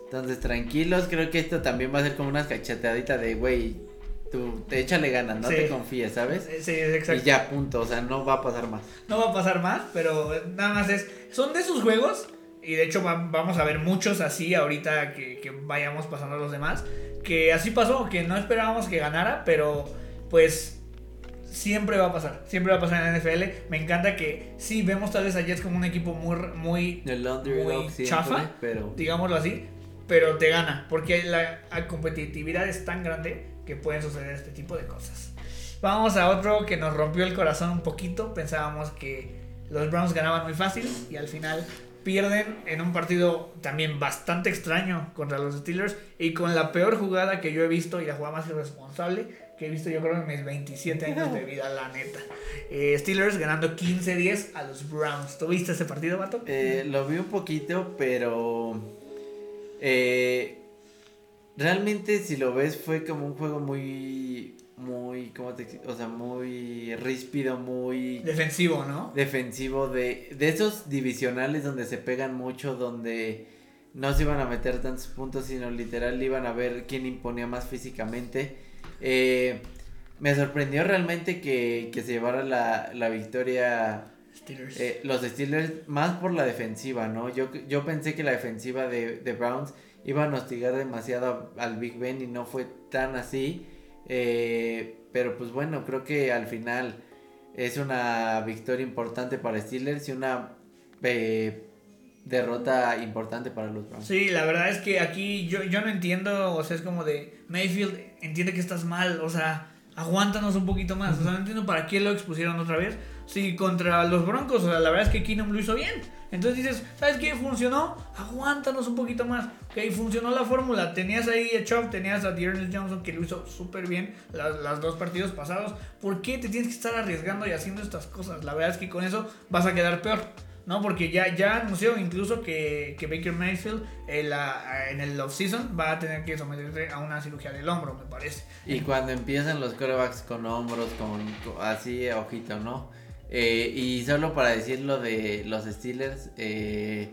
entonces tranquilos, creo que esto también va a ser como una cacheteadita de, güey, tú te échale ganas, no Sí. te confíes, ¿sabes? Sí, exacto. Y ya, punto, o sea, no va a pasar más. No va a pasar más, pero nada más es. Son de esos juegos, y de hecho va- vamos a ver muchos así ahorita que, que vayamos pasando los demás. Que así pasó, que no esperábamos que ganara, pero pues siempre va a pasar. Siempre va a pasar en la NFL. Me encanta que sí vemos tal vez a Jets como un equipo muy, muy Muy siempre, chafa. pero... digámoslo así, pero te gana, porque la, la competitividad es tan grande que pueden suceder este tipo de cosas. Vamos a otro que nos rompió el corazón un poquito, pensábamos que los Browns ganaban muy fácil y al final pierden en un partido también bastante extraño contra los Steelers y con la peor jugada que yo he visto y la jugada más irresponsable que he visto yo creo en mis 27 años de vida, la neta. Eh, Steelers ganando 15-10 a los Browns. ¿Tuviste ese partido, vato? Eh, lo vi un poquito, pero... eh, realmente si lo ves fue como un juego muy... Muy... ¿Cómo te O sea, muy ríspido, muy... Defensivo, ¿no? defensivo de, de esos divisionales donde se pegan mucho, donde no se iban a meter tantos puntos, sino literal iban a ver quién imponía más físicamente. Eh, me sorprendió realmente que, que se llevara la, la victoria Steelers. eh, los Steelers más por la defensiva, ¿no? Yo, yo pensé que la defensiva de, de Browns iba a hostigar demasiado al Big Ben y no fue tan así. Eh, pero pues bueno, creo que al final es una victoria importante para Steelers y una eh, derrota importante para los Browns. Sí, la verdad es que aquí yo, yo no entiendo, o sea, es como de Mayfield, entiende que estás mal, o sea, aguántanos un poquito más, o sea, no entiendo para qué lo expusieron otra vez. Sí, contra los Broncos, o sea, la verdad es que Keenum lo hizo bien. Entonces dices, ¿sabes qué? Funcionó, aguántanos un poquito más. Ok, funcionó la fórmula. Tenías ahí a Chubb, tenías a Dearness Johnson que lo hizo súper bien las, las dos partidos pasados. ¿Por qué te tienes que estar arriesgando y haciendo estas cosas? La verdad es que con eso vas a quedar peor. ¿No? Porque ya, ya anunció incluso que, que Baker Mayfield en, la, en el offseason va a tener que someterse a una cirugía del hombro, me parece. Y cuando empiezan los corebacks con hombros, con, con- así, ojito, ¿no? Eh, y solo para decir lo de los Steelers, eh,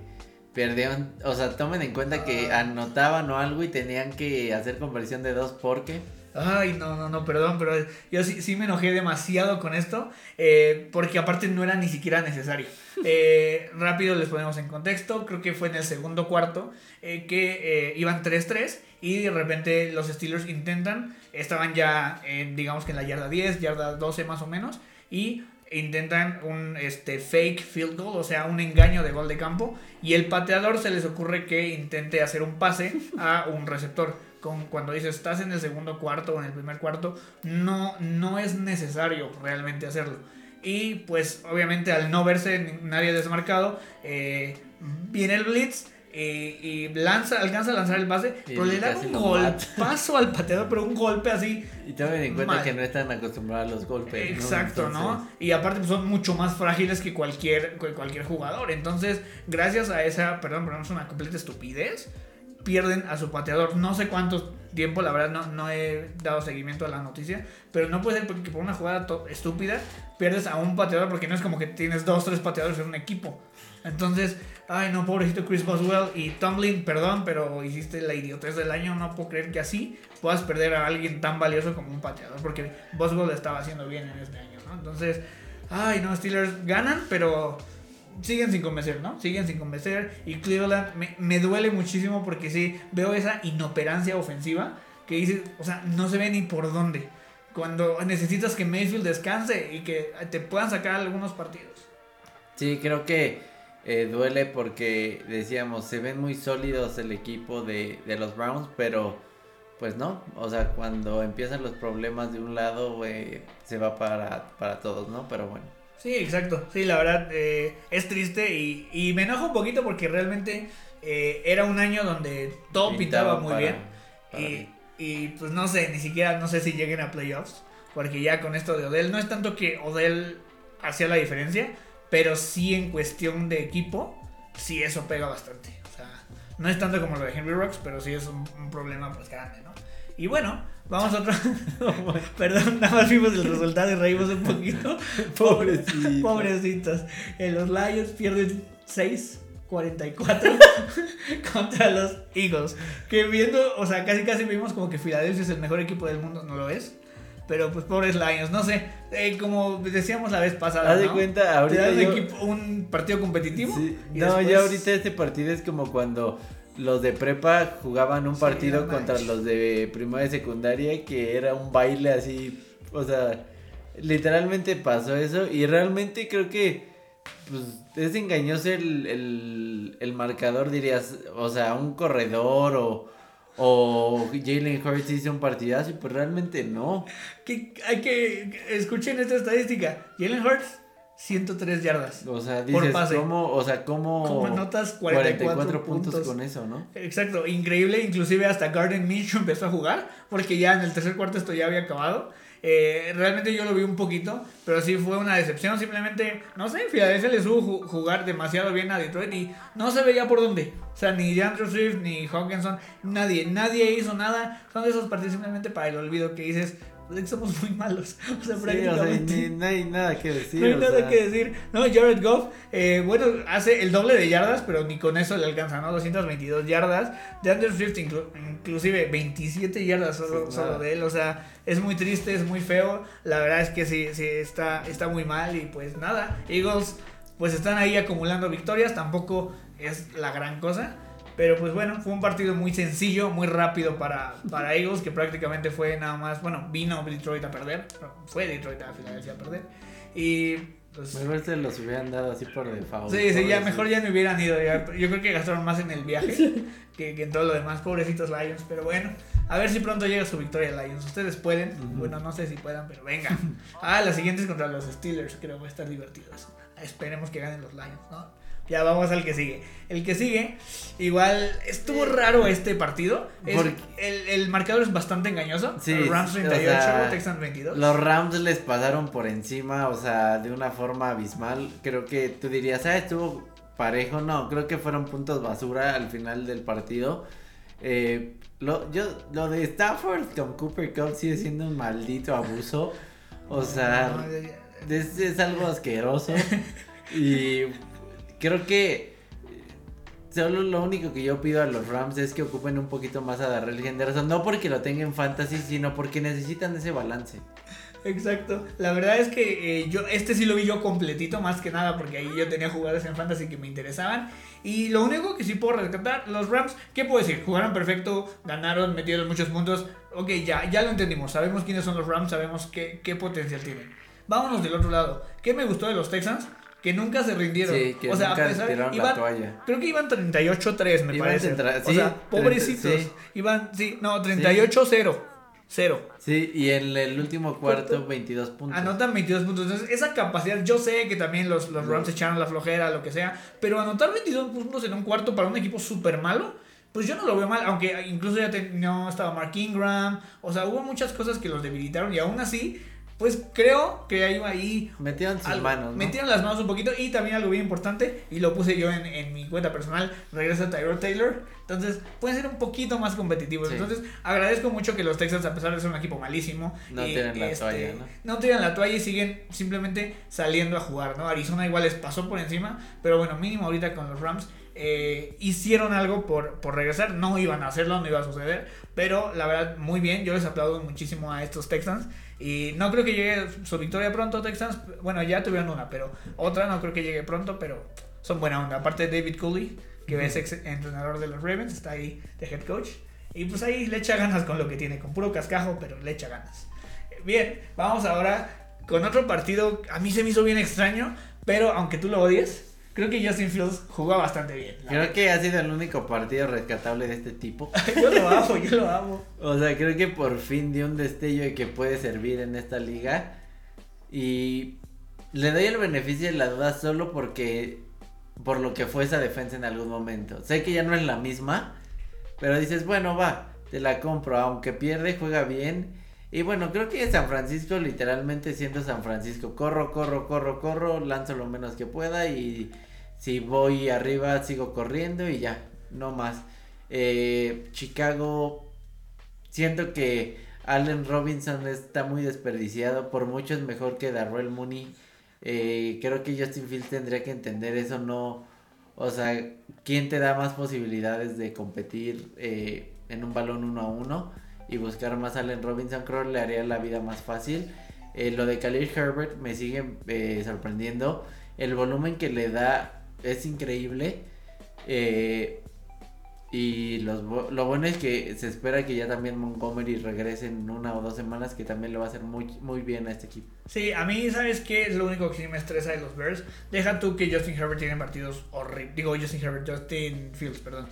perdieron, o sea, tomen en cuenta que Ah. anotaban o algo y tenían que hacer conversión de dos porque... Ay, no, no, no, perdón, pero yo sí, sí me enojé demasiado con esto, eh, porque aparte no era ni siquiera necesario. Eh, rápido les ponemos en contexto, creo que fue en el segundo cuarto eh, que iban 3-3 y de repente los Steelers intentan, estaban ya en, digamos que en la yarda 10, yarda 12 más o menos, y intentan un este, fake field goal, o sea, un engaño de gol de campo, y el pateador se les ocurre que intente hacer un pase a un receptor. Con, cuando dices estás en el segundo cuarto o en el primer cuarto, no, no es necesario realmente hacerlo. Y pues obviamente al no verse nadie desmarcado, eh, viene el blitz eh, y lanza, alcanza a lanzar el pase, pero le da un golpazo al pateador, pero un golpe así Y tomen en cuenta Mal. que no están acostumbrados a los golpes. Exacto, ¿no? Entonces, Y aparte pues, son mucho más frágiles que cualquier, cualquier jugador. Entonces, gracias a esa, perdón, pero no es una completa estupidez, pierden a su pateador. No sé cuánto tiempo, la verdad no, no he dado seguimiento a la noticia, pero no puede ser porque por una jugada estúpida pierdes a un pateador porque no es como que tienes dos, tres pateadores en un equipo. Entonces, ay no, pobrecito Chris Boswell y Tomlin, perdón, pero hiciste la idiotez del año. No puedo creer que así puedas perder a alguien tan valioso como un pateador, porque Boswell estaba haciendo bien en este año, ¿no? Entonces, ay no, Steelers ganan, pero siguen sin convencer, ¿no? Siguen sin convencer. Y Cleveland me, me duele muchísimo porque sí, veo esa inoperancia ofensiva que dices, o sea, no se ve ni por dónde. Cuando necesitas que Mayfield descanse y que te puedan sacar algunos partidos. Sí, creo que eh, duele porque decíamos, se ven muy sólidos el equipo de, de los Browns, pero pues no, o sea, cuando empiezan los problemas de un lado, se va para, para todos, ¿no? Pero bueno. Sí, exacto. Sí, la verdad eh, es triste y, y, me enoja un poquito porque realmente eh, era un año donde todo pintaba, muy bien. y, y, pues no sé, ni siquiera no sé si lleguen a playoffs. Porque ya con esto de Odell, no es tanto que Odell hacía la diferencia, pero sí en cuestión de equipo, sí eso pega bastante. O sea, no es tanto como lo de Henry Rocks, pero sí es un, un problema pues grande, ¿no? Y bueno, vamos a otro. Perdón, nada más vimos el resultado y reímos un poquito. Pobrecitos. Pobrecitos. En los Lions pierden 6. 44 contra los Eagles. Que viendo, o sea, casi casi vimos como que Filadelfia es el mejor equipo del mundo, no lo es. Pero pues pobres Lions, no sé, eh, como decíamos la vez pasada. Haz de cuenta, ahorita. un partido competitivo. no, ya ahorita este partido es como cuando los de prepa jugaban un partido contra los de primaria y secundaria que era un baile así, o sea, literalmente pasó eso. Y realmente creo que pues es engañoso el, el, marcador, dirías, o sea, un corredor o, o Jalen Hurts hizo un partidazo y pues realmente no. Que, hay que, escuchen esta estadística, Jalen Hurts 103 yardas. O sea, dices, ¿cómo, o sea, cómo, ¿Cómo anotas 44, puntos, con eso, no? Exacto, increíble. Inclusive hasta Garden Minshew empezó a jugar, porque ya en el tercer cuarto esto ya había acabado. Eh, realmente yo lo vi un poquito, pero sí fue una decepción. Simplemente, no sé, Filadelfia le supo jugar demasiado bien a Detroit y no se veía por dónde. O sea, ni Andrew Swift ni Hawkinson, nadie, nadie hizo nada. Son de esos partidos simplemente para el olvido que dices, somos muy malos. O sea, prácticamente. no hay nada que decir. No hay nada que decir. No, Jared Goff, eh, bueno, hace el doble de yardas, pero ni con eso le alcanza, ¿no? 222 yardas. De Andrew Swift, inclusive 27 yardas solo, solo de él. O sea, es muy triste, es muy feo. La verdad es que sí, sí está, está muy mal. Y pues nada, Eagles, pues están ahí acumulando victorias. Tampoco es la gran cosa. Pero pues bueno, fue un partido muy sencillo, muy rápido para, para Eagles, que prácticamente fue nada más, bueno, vino Detroit a perder, fue Detroit a Filadelfia a perder. Y pues... Mejor se los hubieran dado así por default. Sí, sí, ya mejor ya no hubieran ido. yo creo que gastaron más en el viaje que, que, en todo lo demás. Pobrecitos Lions, pero bueno. A ver si pronto llega su victoria Lions. Ustedes pueden. Bueno, no sé si puedan, pero venga. Ah, la siguiente es contra los Steelers. Creo que va a estar divertido Esperemos que ganen los Lions, ¿no? Ya vamos al que sigue. El que sigue, igual estuvo raro este partido. el, el, marcador es bastante engañoso. Sí, Rams 38, Texans 22. Los Rams les pasaron por encima, o sea, de una forma abismal. Creo que tú dirías, ah, estuvo parejo. No, creo que fueron puntos basura al final del partido. Eh, lo, yo, lo de Stafford con Cooper Cup sigue siendo un maldito abuso. O sea, es, es algo asqueroso. y creo que solo lo único que yo pido a los Rams es que ocupen un poquito más a Darrell Henderson, no porque lo tengan en fantasy, sino porque necesitan ese balance. Exacto. La verdad es que eh, yo este sí lo vi yo completito, más que nada, porque ahí yo tenía jugadores en fantasy que me interesaban. Y lo único que sí puedo rescatar, los Rams, ¿qué puedo decir? Jugaron perfecto, ganaron, metieron muchos puntos. Ok, ya, ya lo entendimos. Sabemos quiénes son los Rams, sabemos qué, qué potencial tienen. Vámonos del otro lado. ¿Qué me gustó de los Texans? Que nunca se rindieron. Sí, que o sea, nunca a pesar, iban, la toalla. Creo que iban 38-3, me parece. o sea, pobrecitos. Iban, sí, no, 38-0. Cero. Sí, y en el último cuarto, 22 puntos. Anotan 22 puntos. Entonces, esa capacidad, yo sé que también los, los Rams echaron la flojera, lo que sea, pero anotar 22 puntos en un cuarto para un equipo súper malo, pues yo no lo veo mal, aunque incluso ya no estaba Mark Ingram, o sea, hubo muchas cosas que los debilitaron y aún así pues creo que ahí ahí metieron sus manos. Metieron las manos un poquito y también algo bien importante, y lo puse yo en, mi cuenta personal, regresa Tyrod Taylor. Entonces, pueden ser un poquito más competitivos. Entonces, agradezco mucho que los Texans, a pesar de ser un equipo malísimo, no tienen la este, toalla, ¿no? No tiran la toalla y siguen simplemente saliendo a jugar, ¿no? Arizona igual les pasó por encima, pero bueno, mínimo ahorita con los Rams. Eh, hicieron algo por, por regresar, no iban a hacerlo, no iba a suceder, pero la verdad muy bien, yo les aplaudo muchísimo a estos Texans y no creo que llegue su victoria pronto, Texans. Bueno, ya tuvieron una, pero otra no creo que llegue pronto, pero son buena onda. Aparte de David Cooley, que es ex entrenador de los Ravens, está ahí de head coach. Y pues ahí le echa ganas con lo que tiene, con puro cascajo, pero le echa ganas. Bien, vamos ahora con otro partido. A mí se me hizo bien extraño, pero aunque tú lo odies, Creo que Justin Fields jugó bastante bien. Creo que ha sido el único partido rescatable de este tipo. yo lo amo, yo lo amo. O sea, creo que por fin dio un destello de que puede servir en esta liga. Y le doy el beneficio de la duda solo porque por lo que fue esa defensa en algún momento. Sé que ya no es la misma, pero dices, bueno, va, te la compro, aunque pierde, juega bien. Y bueno, creo que San Francisco literalmente siendo San Francisco, corro, corro, corro, corro, lanzo lo menos que pueda y si voy arriba sigo corriendo y ya, no más. Eh, Chicago, siento que Allen Robinson está muy desperdiciado, por mucho es mejor que Darrell Mooney. Eh, creo que Justin Fields tendría que entender eso, no, o sea, ¿quién te da más posibilidades de competir eh, en un balón uno a uno y buscar más Allen Robinson? Creo le haría la vida más fácil. Eh, lo de Khalil Herbert me sigue sorprendiendo. El volumen que le da es increíble. Y los, lo bueno es que se espera que ya también Montgomery regrese en una o dos semanas, que también le va a hacer muy, muy bien a este equipo. Sí, a mí, ¿sabes qué? Es lo único que sí me estresa de los Bears. Deja tú que Justin Herbert tiene partidos horribles. Digo, Justin Herbert, Justin Fields, perdón.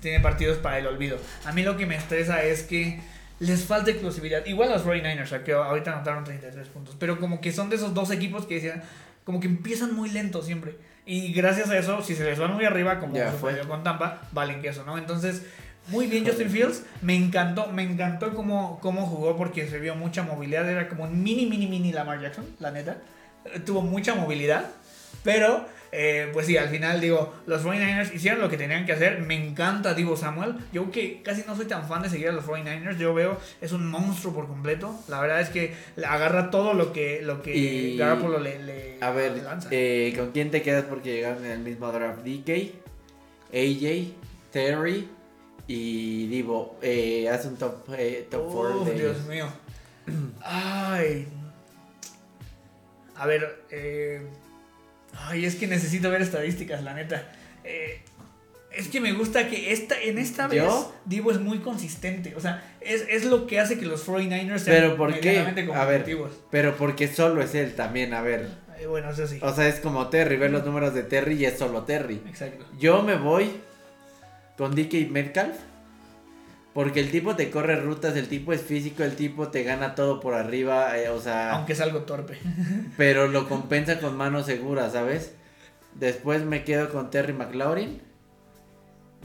Tiene partidos para el olvido. A mí lo que me estresa es que les falta explosividad. Igual los 49ers, que ahorita anotaron 33 puntos. Pero como que son de esos dos equipos que decían, como que empiezan muy lento siempre. Y gracias a eso, si se les van muy arriba, como fue con Tampa, valen que eso, ¿no? Entonces, muy bien Justin Fields. Me encantó, me encantó cómo, cómo jugó porque se vio mucha movilidad. Era como un mini, mini, mini Lamar Jackson, la neta. Tuvo mucha movilidad. Pero eh, pues sí, al final digo, los 49ers hicieron lo que tenían que hacer. Me encanta Divo Samuel. Yo que casi no soy tan fan de seguir a los 49ers, yo veo, es un monstruo por completo. La verdad es que agarra todo lo que, lo que Garoppolo le, le, A ver, eh, ¿con quién te quedas porque llegaron en el mismo draft? DK, AJ, Terry y Divo. Eh, haz un top 4 eh, top de Dios mío. Ay. A ver, eh Ay, es que necesito ver estadísticas, la neta. Eh, es que me gusta que esta, en esta vez Divo es muy consistente. O sea, es, lo que hace que los 49ers sean pero ¿por qué? A ver, pero porque solo es él también, a ver. Eh, bueno, eso sí. O sea, es como Terry, ver los números de Terry y es solo Terry. Exacto. Yo me voy con DK Metcalf porque el tipo te corre rutas, el tipo es físico, el tipo te gana todo por arriba, eh, o sea... Aunque es algo torpe. pero lo compensa con mano segura, ¿sabes? Después me quedo con Terry McLaurin.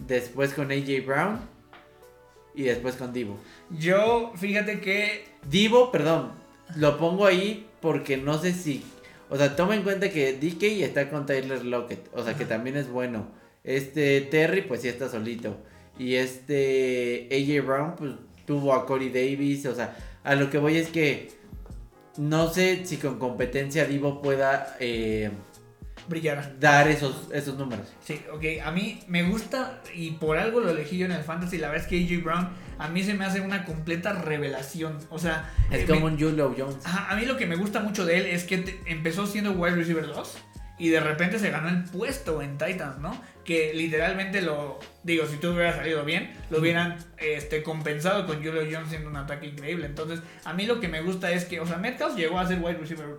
Después con AJ Brown. Y después con Divo. Yo, fíjate que... Divo, perdón, lo pongo ahí porque no sé si... O sea, toma en cuenta que DK está con Tyler Lockett. O sea, que también es bueno. Este Terry, pues sí está solito. Y este AJ Brown, pues tuvo a Corey Davis. O sea, a lo que voy es que no sé si con competencia Divo pueda eh, brillar. Dar esos, esos números. Sí, ok. A mí me gusta y por algo lo elegí yo en el Fantasy. La verdad es que AJ Brown a mí se me hace una completa revelación. O sea, es como un Julio Jones. a mí lo que me gusta mucho de él es que empezó siendo wide receiver 2 y de repente se ganó el puesto en Titans, ¿no? Que literalmente lo, digo, si tú hubieras salido bien, lo hubieran este, compensado con Julio Jones siendo un ataque increíble. Entonces, a mí lo que me gusta es que, o sea, Metcalf llegó a ser wide receiver,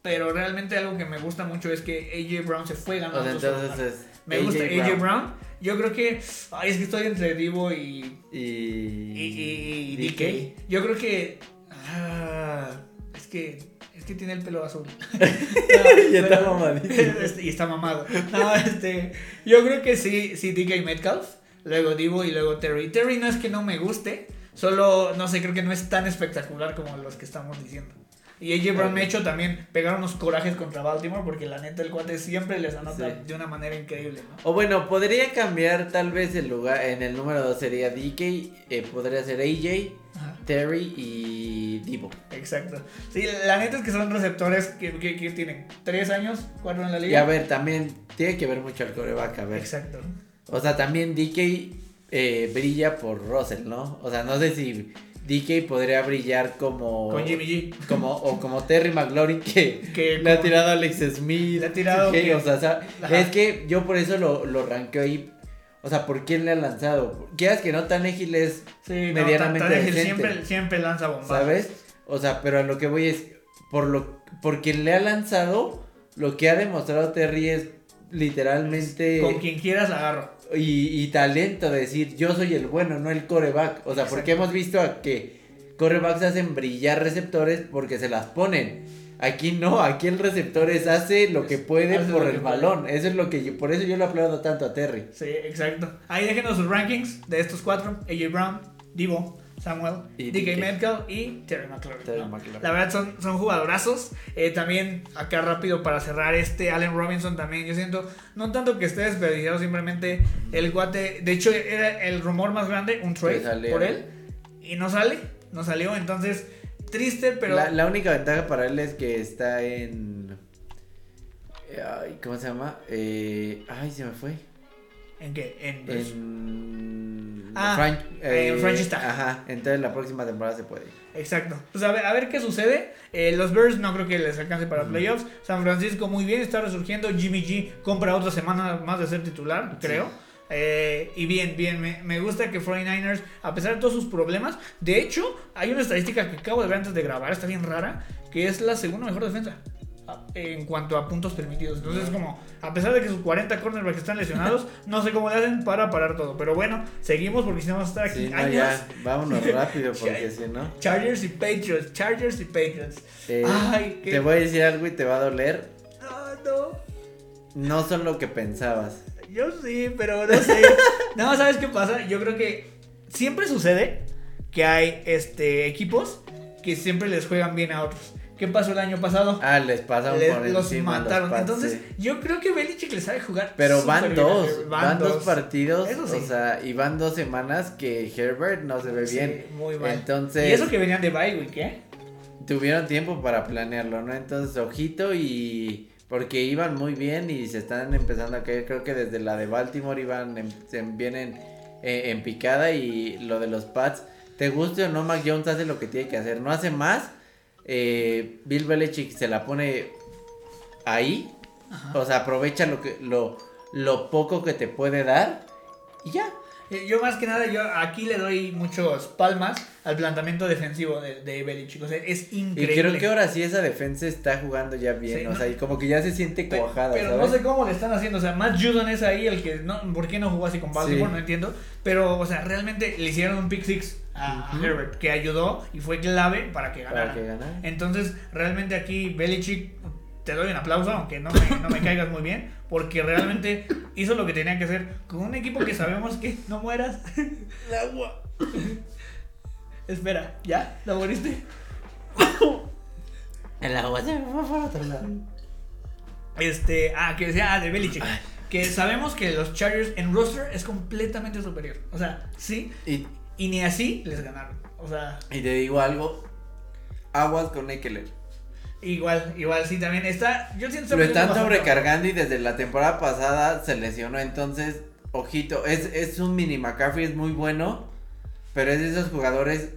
pero realmente algo que me gusta mucho es que AJ Brown se fue ganando. O sea, entonces me gusta AJ Brown. Yo creo que, ay, es que estoy entre Divo y, y, y, y, DK. Yo creo que, ah, es que es que tiene el pelo azul. y está mamadito. Este, y está mamado. No, este, yo creo que sí, sí, DK Metcalf, luego Divo y luego Terry. Terry no es que no me guste, solo, no sé, creo que no es tan espectacular como los que estamos diciendo. Y AJ Brown me ha hecho también pegar unos corajes contra Baltimore porque la neta el cuate siempre les anota de una manera increíble. ¿no? O bueno, podría cambiar tal vez el lugar, en el número 2 sería DK, eh, podría ser AJ, Terry y Divo. Exacto. Sí, la neta es que son receptores que, que, tienen 3 años, 4 en la liga. Y a ver, también tiene que ver mucho el coreback, a ver. Exacto. O sea, también DK eh, brilla por Russell, ¿no? O sea, no sé si DK podría brillar como. Con Jimmy G. Como, o como Terry McLaurin que, le ha tirado a Alex Smith. Le ha tirado. o sea, es que yo por eso lo, lo ranqueo ahí. O sea, ¿por quién le ha lanzado? Quieras que no, tan ágil es medianamente siempre, siempre lanza bombas. ¿Sabes? O sea, pero a lo que voy es. Por, lo, por quien le ha lanzado, lo que ha demostrado Terry es literalmente... Con quien quieras la agarro. Y, y talento de decir, yo soy el bueno, no el coreback. O sea, porque hemos visto a que corebacks hacen brillar receptores porque se las ponen. Aquí no, aquí el receptores hace lo que puede Hace por el puede. balón. Eso es lo que yo, por eso yo lo aplaudo tanto a Terry. Sí, exacto. Ahí déjenos sus rankings de estos cuatro: AJ Brown, Divo, Samuel, Y DK DK. Metcalf y Terry McLaurin. Terry ¿no? McLaurin. La verdad son, son jugadorazos. Eh, también, acá rápido para cerrar, este Allen Robinson también. Yo siento, no tanto que esté desperdiciado, simplemente el guate. De hecho, era el rumor más grande, un trade por él. Y no sale, no salió. Entonces, triste, pero. La, la única ventaja para él es que está en... Ay, ¿Cómo se llama? Eh, ay, se me fue. ¿En qué? En. En... Ah, Fran- en Franchise Tag. Ajá, entonces la próxima temporada se puede. Exacto. Pues a ver, a ver qué sucede. Eh, los Bears no creo que les alcance para playoffs. San Francisco muy bien, está resurgiendo. Jimmy G compra otra semana más de ser titular, creo. Eh, y bien, bien, me, me gusta que 49ers, a pesar de todos sus problemas, de hecho, hay una estadística que acabo de ver antes de grabar, está bien rara, que es la segunda mejor defensa en cuanto a puntos permitidos. Entonces, como, a pesar de que sus 40 cornerbacks están lesionados, no sé cómo le hacen para parar todo. Pero bueno, seguimos porque si no vamos a estar aquí Sí, no, años. ya, vámonos rápido porque si no... Chargers y Patriots, Chargers y Patriots. eh, Ay, qué- Te voy a decir algo y te va a doler. No, no. No son lo que pensabas. Yo sí, pero no sé. no, ¿sabes qué pasa? Yo creo que siempre sucede que hay este equipos que siempre les juegan bien a otros. ¿Qué pasó el año pasado? Ah, les pasaron Les- por los encima mataron. Entonces, yo creo que Belichick les sabe jugar. Pero van bien. dos, van, dos partidos, Eso sí. o sea, y van dos semanas que Herbert no se ve Sí, bien. muy mal. Entonces, Y eso que venían de bye week, ¿eh? tuvieron tiempo para planearlo, ¿no? Entonces, ojito y porque iban muy bien y se están empezando a caer, creo que desde la de Baltimore iban en, se vienen eh, en picada y lo de los Pats, te guste o no, Mac Jones hace lo que tiene que hacer, no hace más. Eh, Bill Belichick se la pone ahí, Ajá. o sea, aprovecha lo que lo lo poco que te puede dar y ya. Yo más que nada, yo aquí le doy muchos palmas al planteamiento defensivo de, de Belichick. O sea, es Y increíble. creo que ahora sí esa defensa está jugando ya bien, Sí, o no- sea, y como que ya se siente cuajada, Pero ¿sabes? no sé cómo le están haciendo. O sea, Matt Judon es ahí el que. No, ¿Por qué no jugó así con Baltimore? Sí. No entiendo. Pero, o sea, realmente le hicieron un pick six a. Herbert que ayudó y fue clave para que ganara. Para que ganara. Entonces, realmente aquí Belichick te doy un aplauso, aunque no me, no me caigas muy bien, porque realmente hizo lo que tenía que hacer con un equipo que sabemos que no mueras. El agua. Espera, ¿ya? ¿La moriste? El agua se me fue por otro lado. Este, ah, que decía, ah, de Belichick. Que sabemos que los Chargers en roster es completamente superior. O sea, sí, Y, y ni así les ganaron. O sea, y te digo algo, aguas con Eckler. Igual, igual, sí, también está. Yo siento Lo están sobrecargando y desde la temporada pasada se lesionó, entonces, ojito, es, es un mini McCaffrey, es muy bueno, pero es de esos jugadores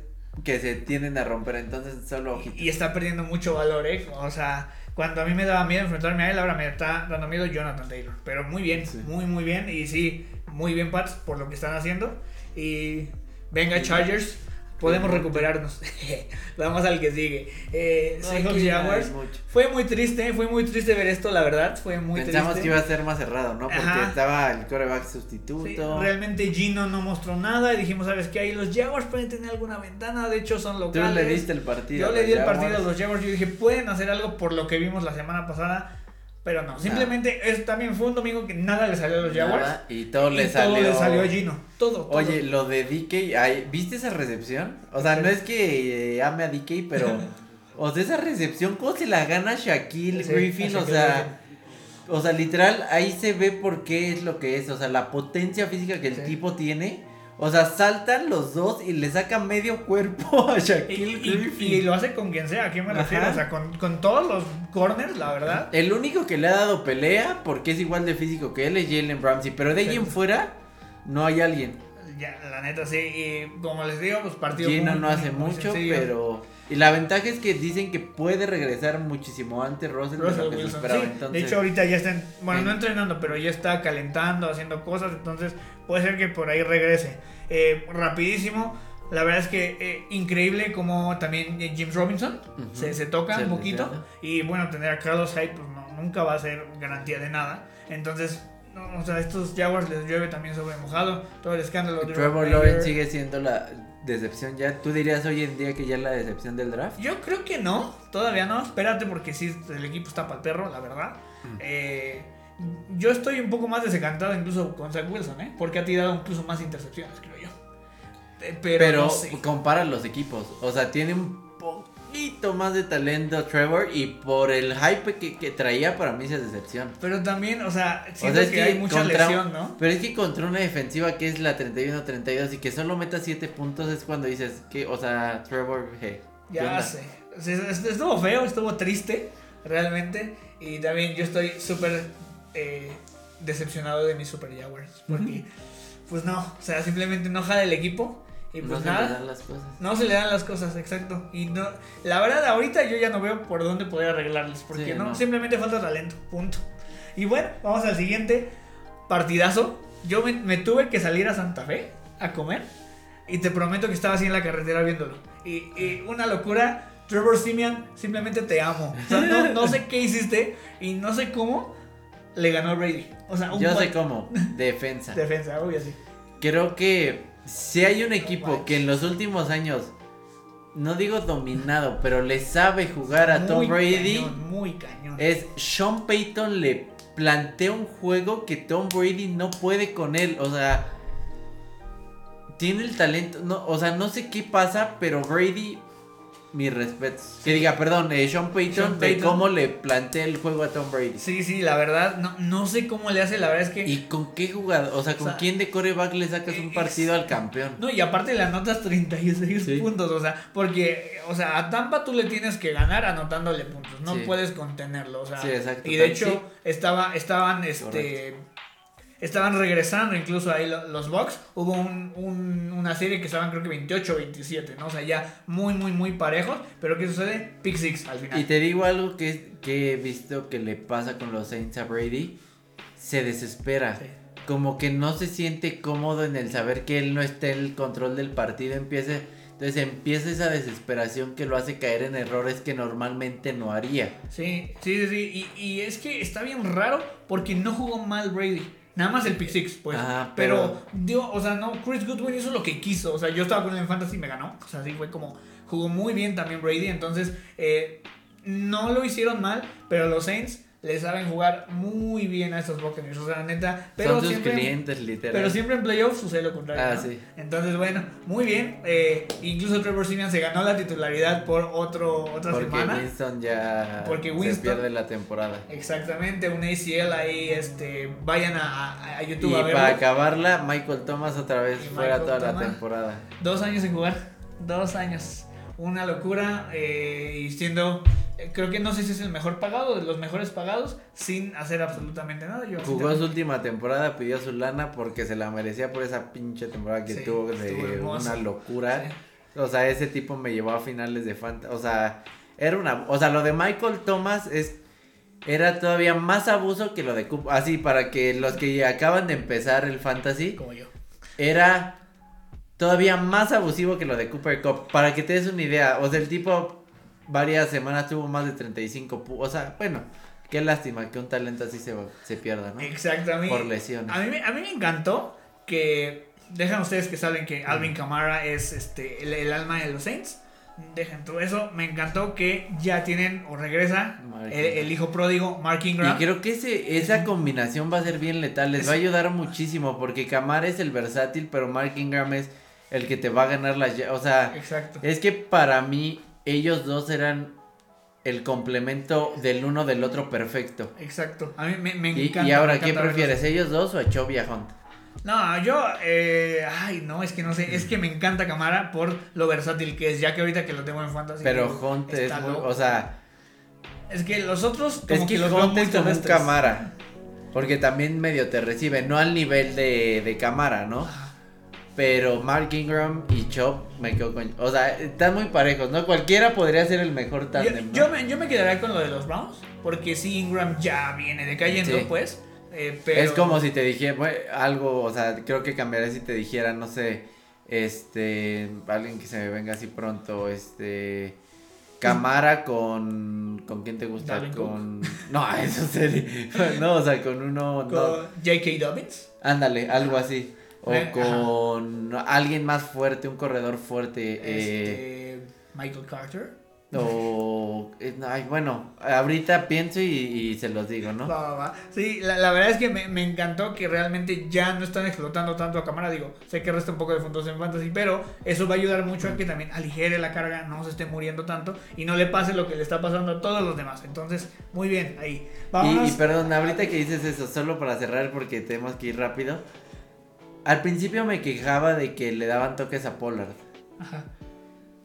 que se tienden a romper, entonces solo ojito. Y está perdiendo mucho valor, ¿eh? O sea, cuando a mí me daba miedo enfrentarme a él, ahora me está dando miedo Jonathan Taylor. Pero muy bien, Sí. muy, muy bien. Y sí, muy bien, Pats, por lo que están haciendo. Y venga, Chargers, podemos recuperarnos. Vamos al que sigue. Eh, No, no Jaguars. Fue muy triste, fue muy triste ver esto, la verdad. Fue muy Pensamos triste. que iba a ser más cerrado, ¿no? Porque Ajá. estaba el coreback Sí, sustituto. realmente Gino no mostró nada y dijimos, ¿sabes qué? Ahí los Jaguars pueden tener alguna ventana, de hecho son Tú locales. le diste el partido. Yo le di el Jaguars. partido a los Jaguars. Yo dije, pueden hacer algo por lo que vimos la semana pasada. Pero no, simplemente es, también fue un domingo que nada le salió a los Jaguars. Nada, y todo y le salió. todo le salió a Gino. Todo. todo. Oye, lo de DK, ay, ¿viste esa recepción? O sea, no es que eh, ame a DK, pero. o sea, esa recepción, ¿cómo se la gana Shaquille Sí, Griffin? O sea. O sea, literal, ahí se ve por qué es lo que es. O sea, la potencia física que el Sí. tipo tiene. O sea, saltan los dos y le sacan medio cuerpo a Shaquille y- Griffin. y lo hace con quien sea, ¿a quién me Ajá. refiero? O sea, con, con todos los corners, la verdad. El único que le ha dado pelea, porque es igual de físico que él, es Jalen Ramsey. Pero de ahí Sí. en fuera, no hay alguien. Ya, la neta, sí. Y como les digo, pues partido. Gino muy- no hace muy mucho, pero. Y la ventaja es que dicen que puede regresar muchísimo antes Russell, de Russell lo que se esperaba. sí. Entonces, De hecho, ahorita ya está, en- bueno, no en- entrenando, pero ya está calentando, haciendo cosas, entonces puede ser que por ahí regrese. Eh, rapidísimo, la verdad es que eh, increíble como también eh, James Robinson se, se toca Se un poquito. Y bueno, tener a Carlos Hyde, pues no, nunca va a ser garantía de nada. Entonces, no, o sea, estos Jaguars les llueve también sobre mojado. Todo el escándalo de Trevor Lawrence sigue siendo la decepción ya. ¿Tú dirías hoy en día que ya es la decepción del draft? Yo creo que no, todavía no. Espérate porque sí, el equipo está para el perro, la verdad. Mm. Eh, yo estoy un poco más desencantado incluso con Zach Wilson, ¿eh? Porque ha tirado incluso más intercepciones, creo yo. Eh, Pero, Pero no sé. compara los equipos. O sea, tiene un poquito más de talento Trevor y por el hype que, que traía para mí esa decepción. Pero también, o sea, O siento sea, es que, hay mucha contra- lesión, ¿no? Pero es que contra una defensiva que es la 31-32 y que solo meta 7 puntos es cuando dices que, o sea, Trevor, hey, ¿qué Ya sé. Estuvo feo, estuvo triste, realmente. Y también yo estoy súper eh, decepcionado de mis Super Jaguars. Porque, pues no, o sea, simplemente no jala el equipo. Y No pues se le nada. dan las cosas. No se le dan las cosas, exacto. Y no, la verdad, ahorita yo ya no veo por dónde poder arreglarles. Porque Sí, no, no. simplemente falta talento. Punto. Y bueno, vamos al siguiente partidazo. Yo me, me tuve que salir a Santa Fe a comer. Y te prometo que estaba así en la carretera viéndolo. Y, y una locura. Trevor Simeon, simplemente te amo. O sea, no, no sé qué hiciste y no sé cómo le ganó Brady. O sea, un Yo sé cómo, defensa. defensa, obvio sí. Creo que si hay un equipo que en los últimos años, no digo dominado, pero le sabe jugar a Tom Brady, cañón, muy cañón. es Sean Payton le plantea un juego que Tom Brady no puede con él. O sea, tiene el talento. No, o sea, no sé qué pasa, pero Brady, mis respetos. Que diga, perdón, eh, Sean Payton, Sean de cómo le plantea el juego a Tom Brady. Sí, sí, la verdad, no, no sé cómo le hace, la verdad es que... ¿Y con qué jugador? O sea, ¿con O sea, quién de coreback le sacas un es- partido al campeón? No, y aparte le anotas 36 Sí. puntos, o sea, porque, o sea, a Tampa tú le tienes que ganar anotándole puntos, no Sí. puedes contenerlo, o sea. Sí, exacto, Y de hecho, estaba, estaban, este... Estaban regresando incluso ahí lo- los Bucks. Hubo un- un- una serie que estaban creo que 28 o 27, ¿no? O sea, ya muy, muy, muy parejos. Pero ¿qué sucede? Pick six al final. Y te digo algo que, que he visto que le pasa con los Saints a Brady. Se desespera. Sí. Como que no se siente cómodo en el saber que él no está en el control del partido. Empieza, entonces empieza esa desesperación que lo hace caer en errores que normalmente no haría. Sí, sí, sí, sí. Y, y es que está bien raro porque no jugó mal Brady. Nada más el pick six, pues. Ah, pero, pero- dio, o sea, no, Chris Goodwin hizo lo que quiso. O sea, yo estaba con en Fantasy y me ganó. O sea, sí fue como. Jugó muy bien también Brady. Entonces, eh, no lo hicieron mal, pero los Saints le saben jugar muy bien a estos Buccaneers. O sea, neta. Pero Son sus siempre. clientes, literal. Pero siempre en playoffs sucede lo contrario. Ah, ¿no? sí. Entonces, bueno, muy bien. Eh, incluso Trevor Simeon se ganó la titularidad por otro, otra Porque semana. Winston ya Porque se Winston- pierde la temporada. Exactamente, un ACL ahí, este, vayan a, a- a Y YouTube a verlo. para acabarla, Michael Thomas otra vez Y fuera Michael toda la temporada. Dos años sin jugar, dos años. Una locura eh, y siendo, creo que no sé si es el mejor pagado, de los mejores pagados, sin hacer absolutamente nada. Yo Jugó su última temporada, pidió su lana porque se la merecía por esa pinche temporada que Sí, tuvo de una locura. Sí. O sea, ese tipo me llevó a finales de Fanta. O sea, era una. O sea, lo de Michael Thomas es. Era todavía más abuso que lo de Cooper. Así, para que los que acaban de empezar el fantasy. Como yo. Era todavía más abusivo que lo de Cooper Cup. Para que te des una idea. O sea, el tipo varias semanas tuvo más de 35 pu- O sea, bueno, qué lástima que un talento así se, se pierda, ¿no? Exactamente. Por lesiones. A mí, me- a mí me encantó que, dejan ustedes que saben que Alvin Kamara es este, el, el alma de los Saints. Dejen todo eso. Me encantó que ya tienen o regresa el, el hijo pródigo, Mark Y Ingram. creo que ese, esa combinación va a ser bien letal, les Es- va a ayudar muchísimo porque Camara es el versátil, pero Mark Ingram es el que te va a ganar las... O sea, Exacto. es que para mí ellos dos eran el complemento del uno del otro perfecto. Exacto. A mí me, encanta. y ahora, me ¿qué encanta prefieres, ellos dos o a Chovia Hunt? No, yo. eh, ay, no, es que no sé. Es que me encanta Camara por lo versátil que es. Ya que ahorita que lo tengo en fantasy. Pero Hunt es muy... O sea, Es que los otros. Como es que los veo Hunt es como un. Camara. Porque también medio te recibe, no al nivel de, de Camara, ¿no? Pero Mark Ingram y Chop me quedo con. O sea, están muy parejos, ¿no? Cualquiera podría ser el mejor Yo, tándem. ¿no? yo me, yo me quedaría con lo de los Browns. Porque sí, Ingram ya viene decayendo, Sí. pues. eh, pero... Es como si te dijera bueno, algo, o sea, creo que cambiaría si te dijera, no sé, este, alguien que se me venga así pronto, este, Camara con. ¿Con quién te gusta? Con. No, eso sería. No, o sea, con uno. no. Con J.K. Dobbins. Ándale, algo así. O Eh, con alguien más fuerte, un corredor fuerte. eh, Este, Michael Carter. o. eh, ay, bueno, ahorita pienso y, y se los digo, ¿no? Va, va, va. Sí, la, la verdad es que me, me encantó que realmente ya no están explotando tanto a cámara. Digo, sé que resta un poco de puntos en fantasy, pero eso va a ayudar mucho a que también aligere la carga, no se esté muriendo tanto y no le pase lo que le está pasando a todos los demás. Entonces, muy bien, ahí. Y, Vámonos. y perdón, ahorita que dices eso, solo para cerrar porque tenemos que ir rápido. Al principio me quejaba de que le daban toques a Pollard. Ajá.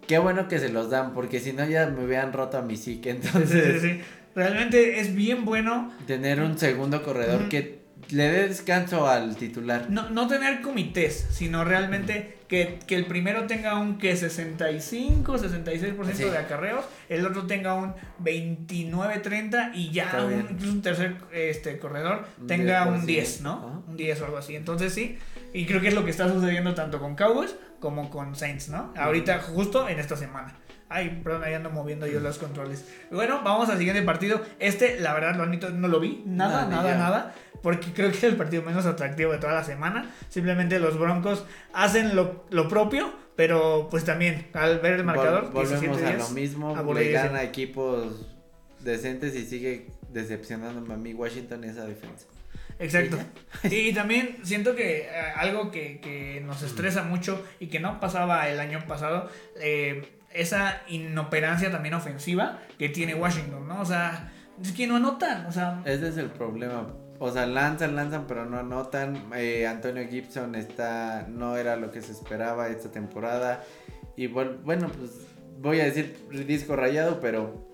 Qué bueno que se los dan, porque si no ya me hubieran roto a mi psique. Sí, sí, Entonces, sí, sí. Realmente es bien bueno tener un segundo corredor que le dé descanso al titular. no, no tener comités, sino realmente que, que el primero tenga un que 65, 66% Sí. de acarreos, el otro tenga un 29, 30 y ya un, tercer este, corredor Un tenga 10%, un 10, ¿no? Un 10 o algo así. Entonces sí, y creo que es lo que está sucediendo tanto con Cowboys como con Saints, ¿no? Ahorita justo en esta semana. Ay, perdón, ahí ando moviendo yo los controles. Bueno, vamos al siguiente partido. Este, la verdad, lo no lo vi. Nada, No, nada, nada. Porque creo que es el partido menos atractivo de toda la semana. Simplemente los Broncos hacen lo, lo propio, pero pues también al ver el marcador, Vol- volvemos a 17-10, lo mismo. Le gana equipos decentes y sigue decepcionándome a mí Washington esa defensa. Exacto. Y también siento que eh, algo que, que nos estresa mucho y que no pasaba el año pasado, eh, esa inoperancia también ofensiva que tiene Washington, ¿no? O sea, es que no anotan, o sea, Ese es el problema. O sea, lanzan, lanzan, pero no anotan. Eh, Antonio Gibson está, no era lo que se esperaba esta temporada. Y bueno, pues voy a decir disco rayado, pero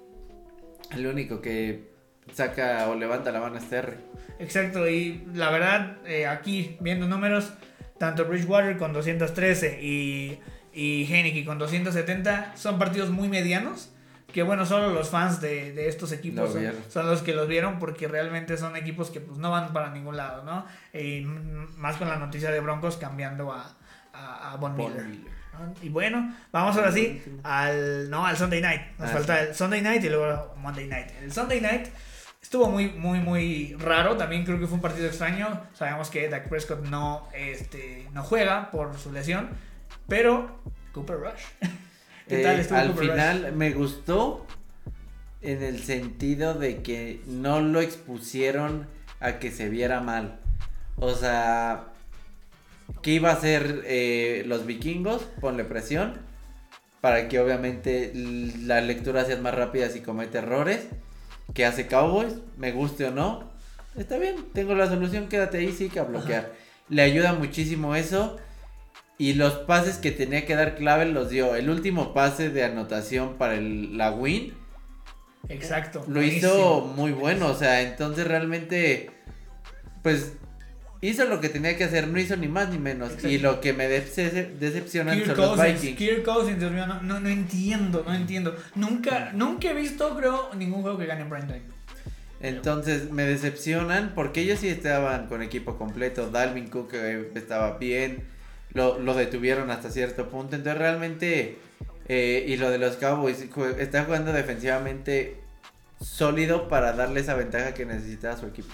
el único que saca o levanta la mano es Terry. exacto. Y la verdad, eh, aquí viendo números, tanto Bridgewater con 213 y, y Heineke con 270 son partidos muy medianos. Que bueno, solo los fans de, de estos equipos son, los que los vieron porque realmente son equipos que pues no van para ningún lado, ¿no? Y más con la noticia de Broncos cambiando a, a, a Von. Y bueno, vamos ahora sí al, no, al Sunday Night. Nos Ah, falta sí. el Sunday Night y luego Monday Night. El Sunday Night estuvo muy, muy, muy raro. También creo que fue un partido extraño. Sabemos que Dak Prescott no, este, no juega por su lesión. Pero Cooper Rush. ¿Qué Eh, tal estuvo al Cooper Rush? final me gustó en el sentido de que no lo expusieron a que se viera mal. O sea, ¿qué iba a hacer eh, los vikingos? Ponle presión para que obviamente las lecturas sean más rápidas y comete errores. ¿Qué hace Cowboys? Me guste o no. Está bien, tengo la solución, quédate ahí, sí que a bloquear. Le ayuda muchísimo eso. Y los pases que tenía que dar clave los dio. El último pase de anotación para el, la win Exacto. lo buenísimo. hizo muy bueno. O sea, entonces realmente, pues hizo lo que tenía que hacer. No hizo ni más ni menos. Exacto. Y lo que me dece- decepciona Kirk son los Vikings. Kirk Cousins, Dios mío, no, no, no entiendo, no entiendo. Nunca, nunca he visto, creo, ningún juego que gane en prime time. Entonces me decepcionan porque ellos sí estaban con equipo completo. Dalvin Cook eh, estaba bien. Lo, lo detuvieron hasta cierto punto. Entonces realmente... eh, y lo de los Cowboys, está jugando defensivamente sólido para darle esa ventaja que necesitaba su equipo.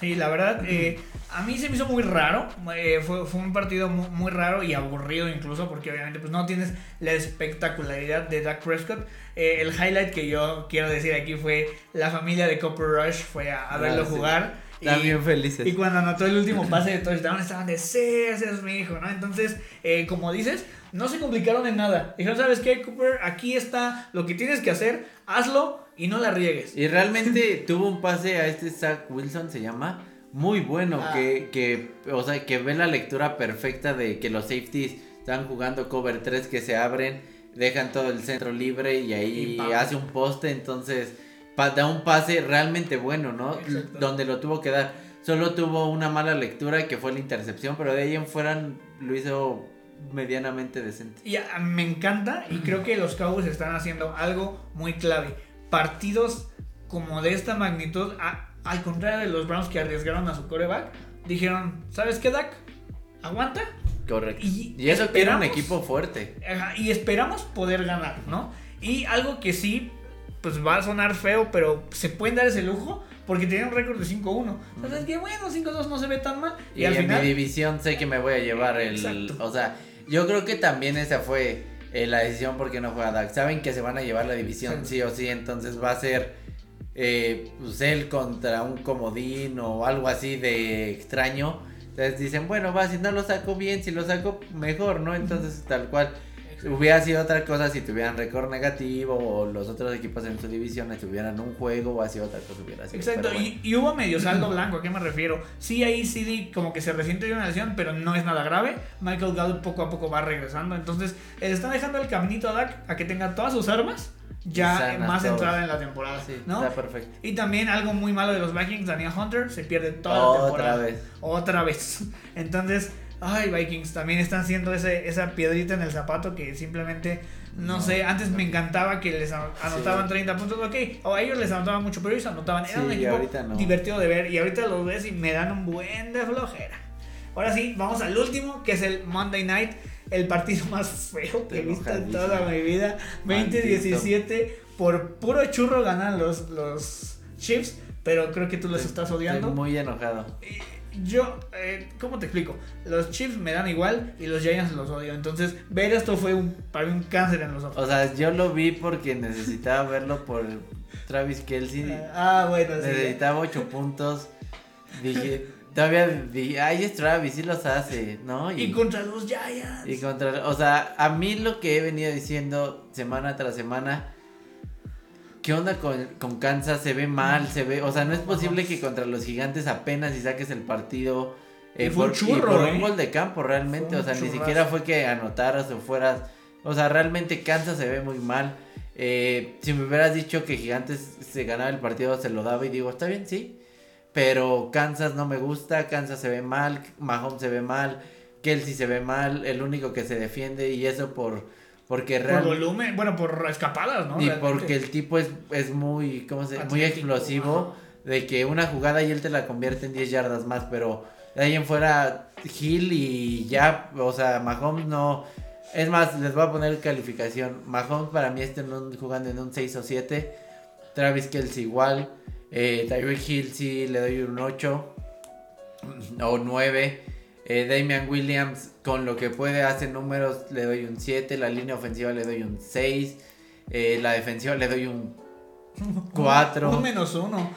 Sí, la verdad, eh, a mí se me hizo muy raro. eh, fue, fue un partido muy, muy raro y aburrido incluso porque obviamente pues no tienes la espectacularidad de Dak Prescott. Eh, el highlight que yo quiero decir aquí fue la familia de Copper Rush fue a, a verlo Ah, sí. jugar. bien felices. Y cuando anotó el último pase de touchdown estaban de, sí, ese es mi hijo, ¿no? Entonces, eh, como dices, no se complicaron en nada. Dijeron, ¿sabes qué, Cooper? Aquí está lo que tienes que hacer, hazlo y no la riegues. Y realmente tuvo un pase a este Zach Wilson, se llama, muy bueno, Ah. que, que, o sea, que ve la lectura perfecta de que los safeties están jugando cover 3 que se abren, dejan todo el centro libre y ahí Y hace un poste, entonces da un pase realmente bueno, ¿no? Exacto. Donde lo tuvo que dar. Solo tuvo una mala lectura que fue la intercepción, pero de ahí en fuera lo hizo medianamente decente. Y a- me encanta y creo que los Cowboys están haciendo algo muy clave. Partidos como de esta magnitud, a- al contrario de los Browns que arriesgaron a su coreback, dijeron, ¿sabes qué, Dak? Aguanta Correcto. Y Y, eso que era un esperamos- equipo fuerte. Ajá, y esperamos poder ganar, ¿no? Y algo que sí, pues va a sonar feo, pero se pueden dar ese lujo porque tienen un récord de 5-1. Entonces, que bueno, 5-2 no se ve tan mal. Y, al en mi división sé que me voy a llevar el. Exacto. O sea, yo creo que también esa fue eh, la decisión porque no juega Dak. Saben que se van a llevar la división sí o sí, entonces va a ser eh, pues él contra un comodín o algo así de extraño. Entonces dicen, bueno, va, si no lo saco bien, si lo saco mejor, ¿no? Entonces, tal cual. Hubiera sido otra cosa si tuvieran récord negativo o los otros equipos en su división tuvieran un juego o así otra cosa hubiera sido. Exacto, y, hubo medio saldo blanco, ¿a qué me refiero? Sí, ahí sí como que se resiente de una lesión, pero no es nada grave. Michael Gallup poco a poco va regresando, entonces le están dejando el caminito a Dak a que tenga todas sus armas ya más entrada en la temporada. Sí, ¿no? Está perfecto. Y también algo muy malo de los Vikings, Daniel Hunter se pierde toda la temporada. Otra vez. Otra vez. Entonces, ay, Vikings también están haciendo ese, esa piedrita en el zapato que simplemente, no, sé, antes me encantaba que les anotaban 30 puntos, ok, o a ellos les anotaban mucho, pero ellos anotaban, era un equipo divertido de ver y ahorita los ves y me dan un buen de flojera. Ahora sí, vamos al último, que es el Monday Night el partido más feo que he visto en toda mi vida. 20-17. Por puro churro ganan los, los Chiefs. Pero creo que tú los estás odiando. Estoy muy enojado. Yo, eh, ¿cómo te explico? Los Chiefs me dan igual y los Giants los odio. Entonces, ver esto fue un, para mí un cáncer en los ojos. O sea, yo lo vi porque necesitaba verlo por Travis Kelsey. Ah, bueno, sí. Necesitaba 8 puntos. Dije, Todavía ay, es Travis, sí los hace, ¿no? Y, contra los Giants. Y contra, o sea, a mí lo que he venido diciendo semana tras semana, ¿qué onda con, con Kansas? Se ve mal, se ve, o sea, no es posible que contra los gigantes apenas y saques el partido. Eh, fue por, churro, por un ¿eh? gol de campo realmente, o sea, ni siquiera fue que anotaras o fueras, o sea, realmente Kansas se ve muy mal. Eh, si me hubieras dicho que Gigantes se ganaba el partido, se lo daba y digo, está bien, sí. Pero Kansas no me gusta, Kansas se ve mal, Mahomes se ve mal, Kelsey se ve mal, el único que se defiende y eso por porque por volumen, bueno, por escapadas, ¿no? Y porque el tipo es, es muy, ¿cómo se Muy explosivo, de que una jugada y él te la convierte en 10 yardas más, pero de ahí en fuera Hill y ya, o sea, Mahomes no... Es más, les voy a poner calificación. Mahomes para mí está jugando en un 6 o 7. Travis Kelsey igual. Eh, Tyreek Hill sí le doy un 8 o 9. Eh, Damian Williams con lo que puede hacer números le doy un 7. La línea ofensiva le doy un 6. Eh, la defensiva le doy un 4. Un menos 1.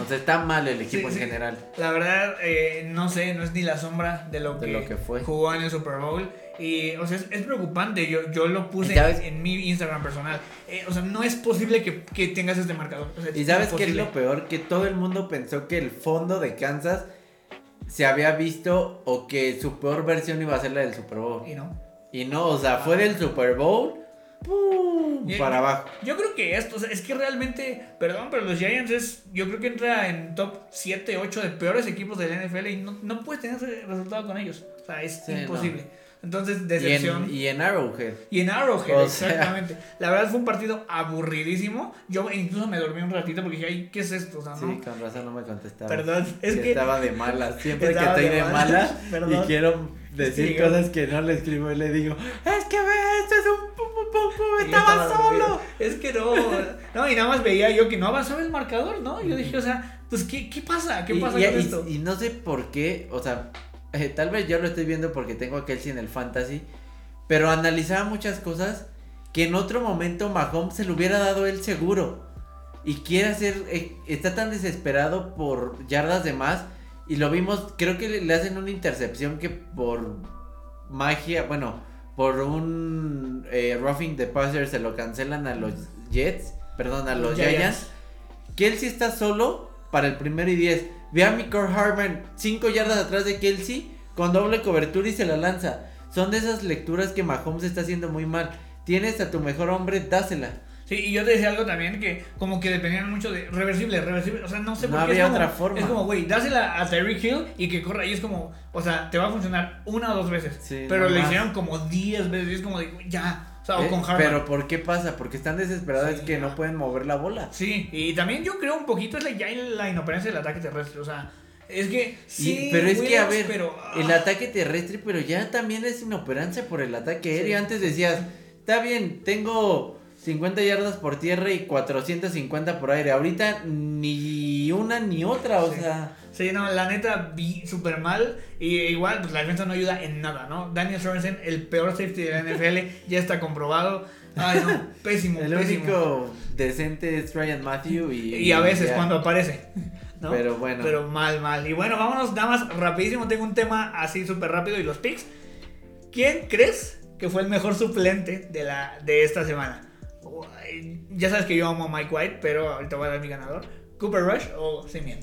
O sea, está mal el equipo en general. La verdad, eh, no sé, no es ni la sombra de lo, que, fue. jugó en el Super Bowl. Y, o sea, es, preocupante. Yo, yo lo puse en, mi Instagram personal. Eh, o sea, no es posible que, que tengas este marcador. y sabes qué es lo peor? Que todo el mundo pensó que el fondo de Kansas se había visto o que su peor versión iba a ser la del Super Bowl. Y no. Y no, o sea, fue del Super Bowl. ¡pum! para abajo. Yo creo que esto, o sea, es que realmente, perdón, pero los Giants es, yo creo que entra en top 7, 8 de peores equipos de la NFL y no, no puedes tener resultado con ellos. O sea, es imposible. Entonces, decepción. Y en, Arrowhead. Y en Arrowhead, exactamente. La verdad fue un partido aburridísimo. Yo incluso me dormí un ratito porque dije, ay, ¿qué es esto? ¿no? Sí, con razón no me contestaba. Perdón, es que. Estaba de mala. Siempre que estoy de, mala, y quiero decir cosas que no le escribo y le digo, es que ve, esto es un pum, pum, pum, estaba solo. Es que no. No, y nada más veía yo que no avanzaba el marcador, ¿no? Yo dije, o sea, pues, ¿qué, qué pasa? ¿Qué pasa con esto? Y no sé por qué, o sea eh, tal vez yo lo estoy viendo porque tengo a Kelsey en el fantasy, pero analizaba muchas cosas que en otro momento Mahomes se lo hubiera dado él seguro. Y quiere hacer, eh, está tan desesperado por yardas de más. Y lo vimos, creo que le, hacen una intercepción que por magia, bueno, por un eh, roughing the passer se lo cancelan a los Jets, perdón, a los, Giants. Kelsey está solo para el primero y 10. Ve a Michael Harman 5 yardas atrás de Kelsey con doble cobertura y se la lanza. Son de esas lecturas que Mahomes está haciendo muy mal. Tienes a tu mejor hombre, dásela. Sí, y yo te decía algo también que como que dependían mucho de reversible, reversible, o sea, no sé por qué. Había otra forma. Es como, güey, dásela a Terry Hill y que corra, y es como, o sea, te va a funcionar una o dos veces. pero le hicieron como 10 veces, y es como, de, ya, o sea, o eh, con Harvard. Pero ¿por qué pasa? Porque están desesperados es que no pueden mover la bola. Sí, y también yo creo un poquito es la, ya la inoperancia del ataque terrestre. O sea, es que sí. pero es que, a ver, el ah. ataque terrestre, pero ya también es inoperancia por el ataque aéreo. Antes decías, está bien, tengo 50 yardas por tierra y 450 por aire. Ahorita ni una ni otra, o Sí. sea. Sí, no, la neta vi súper mal. Y igual, pues la defensa no ayuda en nada, ¿no? Daniel Sorensen, el peor safety de la NFL, ya está comprobado. Ay, no, pésimo, El pésimo. único decente es Ryan Matthew y. Y a veces ya. cuando aparece. ¿No? Pero bueno. Pero mal, mal. Y bueno, vámonos nada más rapidísimo. Tengo un tema así súper rápido y los picks. ¿Quién crees que fue el mejor suplente de, la, de esta semana? Ya sabes que yo amo a Mike White, pero ahorita voy a dar mi ganador. ¿Cooper Rush o Simeon?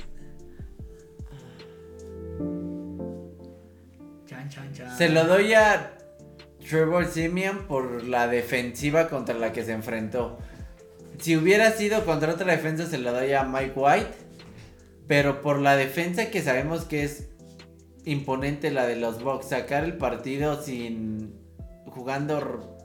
Chan, chan, chan. Se lo doy a Trevor Simeon por la defensiva contra la que se enfrentó. Si hubiera sido contra otra defensa, se lo doy a Mike White. Pero por la defensa que sabemos que es imponente, la de los Bucks, sacar el partido sin jugando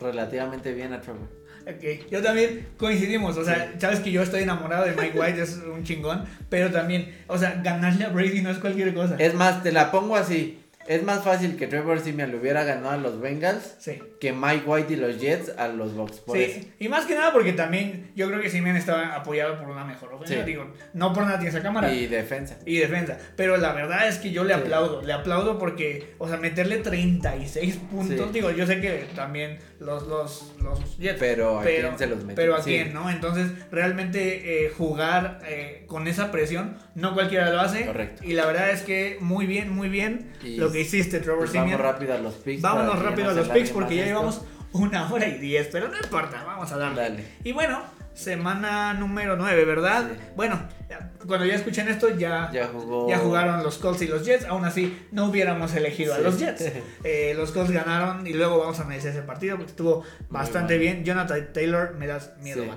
relativamente bien a Trevor. Ok, yo también coincidimos, o sea, sabes que yo estoy enamorado de Mike White, es un chingón, pero también, o sea, ganarle a Brady no es cualquier cosa. Es más, te la pongo así. Es más fácil que Trevor Simeon le hubiera ganado a los Bengals Sí. que Mike White y los Jets a los Bucks. Por eso. Sí, y más que nada porque también yo creo que Simeon estaba apoyado por una mejor ofensiva. Sí. Digo, no por nada tiene esa cámara. Y defensa. y defensa. Pero la verdad es que yo le Sí. aplaudo, le aplaudo porque, o sea, meterle 36 puntos, digo, yo sé que también los, los, los Jets. Pero a pero, quién se los metió. pero a quién, ¿no? Entonces, realmente eh, jugar eh, con esa presión, no cualquiera lo hace. Correcto. Y la verdad es que muy bien, muy bien Y lo que hiciste, Trevor Pues Simeon. vamos rápido a los picks. Vámonos ya rápido no a los picks porque ya esto. llevamos una hora y diez, pero no importa, vamos a darle. Dale. Y bueno, semana número 9, ¿verdad? Sí. Bueno, ya- cuando ya escuchen esto ya, ya, Ya jugó. jugaron los Colts y los Jets, aún así no hubiéramos elegido a los Jets. Eh, los Colts ganaron y luego vamos a analizar ese partido porque estuvo bastante bien. Jonathan Taylor, me das miedo, Sí.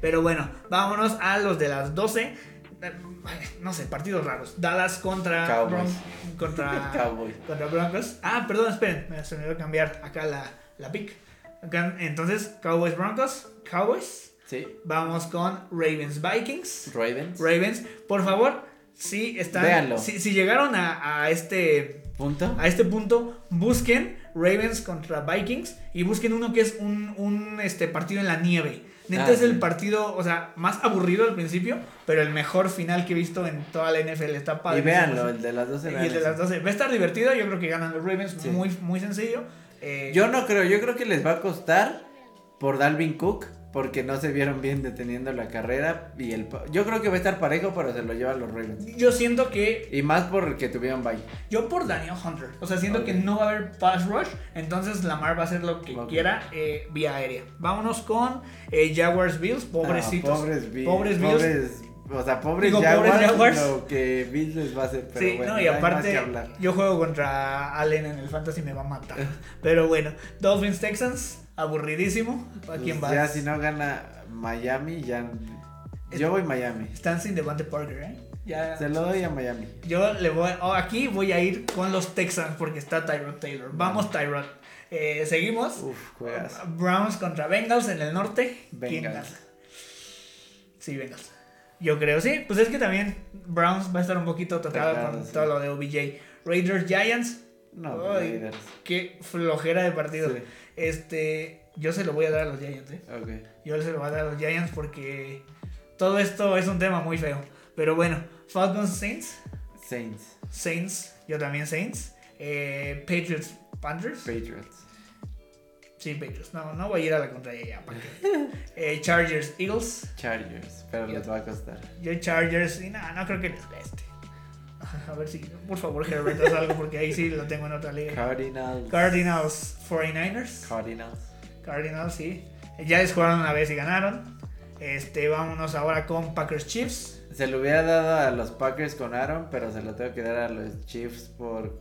Pero bueno, vámonos a los de las 12. No sé, partidos raros. Dallas contra Cowboys. Bron- contra Cowboys. contra Broncos. Ah, perdón, esperen, se me olvidó cambiar acá la, la pick. Acá, Entonces, Cowboys Broncos, Cowboys. Sí. Vamos con Ravens Vikings. Ravens. Ravens, por favor, si están si, si llegaron a, a este Punto. a este punto, busquen Ravens contra Vikings y busquen uno que es un, un, este partido en la nieve. Neta Ah, es el sí. partido, o sea, más aburrido al principio, pero el mejor final que he visto en toda la NFL. Está padre. y véanlo, el de las 12 Y el de las 12. Va a estar divertido, yo creo que ganan los Ravens, Sí. muy, muy sencillo. Eh, Yo no creo, yo creo que les va a costar por Dalvin Cook. Porque no se vieron bien deteniendo la carrera. Y el yo creo que va a estar parejo, pero se lo llevan los Ravens. yo siento que Y más porque tuvieron bye. Yo por Daniel Hunter. O sea, siento que no va a haber pass rush. Entonces Lamar va a hacer lo que quiera eh, vía aérea. Vámonos con eh, Jaguars Bills. Pobrecitos. Ah, pobres Bills. Pobres Bills. Pobres, o sea, pobres Digo, Jaguars, pobres Jaguars. Lo que Bills les va a hacer. Pero sí, bueno, no, y aparte yo juego contra Allen en el fantasy me va a matar. Pero bueno, Dolphins Texans, aburridísimo. ¿A Pues quién vas? Ya si no gana Miami, ya. Yo voy Miami. Están sin Devante Parker, ¿eh? Ya. Se lo doy a Miami. Yo le voy. oh, aquí voy a ir con los Texans porque está Tyrod Taylor. Vamos, Tyrod. Eh, seguimos. Uf, juegas. Browns contra Bengals en el norte. ¿Quién Bengals. gana? Sí, Bengals. Yo creo, sí. Pues es que también Browns va a estar un poquito tocado Tocado, con sí. todo lo de OBJ. Raiders Giants. No, Ay. Raiders. Qué flojera de partido. Sí. Este. Yo se lo voy a dar a los Giants, ¿eh? Ok. Yo se lo voy a dar a los Giants porque todo esto es un tema muy feo. Pero bueno, Falcons Saints. Saints. Saints, yo también Saints. Eh, Patriots Panthers. Patriots. Sí, Patriots. No, no voy a ir a la contraria ya. ¿para qué? Eh, Chargers Eagles. Chargers. Pero les va a costar. Yo Chargers y nada, no creo que les cueste. A ver si, por favor, Herbert, haz algo porque ahí sí lo tengo en otra liga. Cardinals. Cardinals 49ers. Cardinals. Cardinals, sí. Ya les jugaron una vez y ganaron. Este, vámonos ahora con Packers Chiefs. Se lo hubiera dado a los Packers con Aaron, pero se lo tengo que dar a los Chiefs por.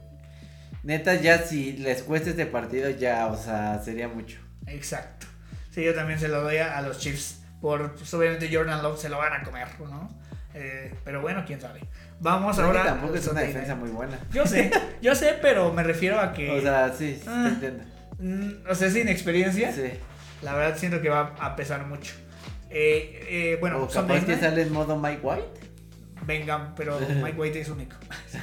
Neta, ya si les cuesta este partido, ya, o sea, sería mucho. Exacto. Sí, yo también se lo doy a, a los Chiefs. Por, pues, obviamente Jordan Love se lo van a comer, ¿no? Eh, pero bueno, quién sabe. Vamos que ahora. tampoco es una defensa muy buena. Yo sé, yo sé, pero me refiero a que. O sea, sí, sí, Ah. te entiendo. mm, o sea, sin experiencia. Sí. La verdad siento que va a pesar mucho. Eh, eh, bueno, o capaz que sale en modo Mike White. vengan, pero Mike White es único.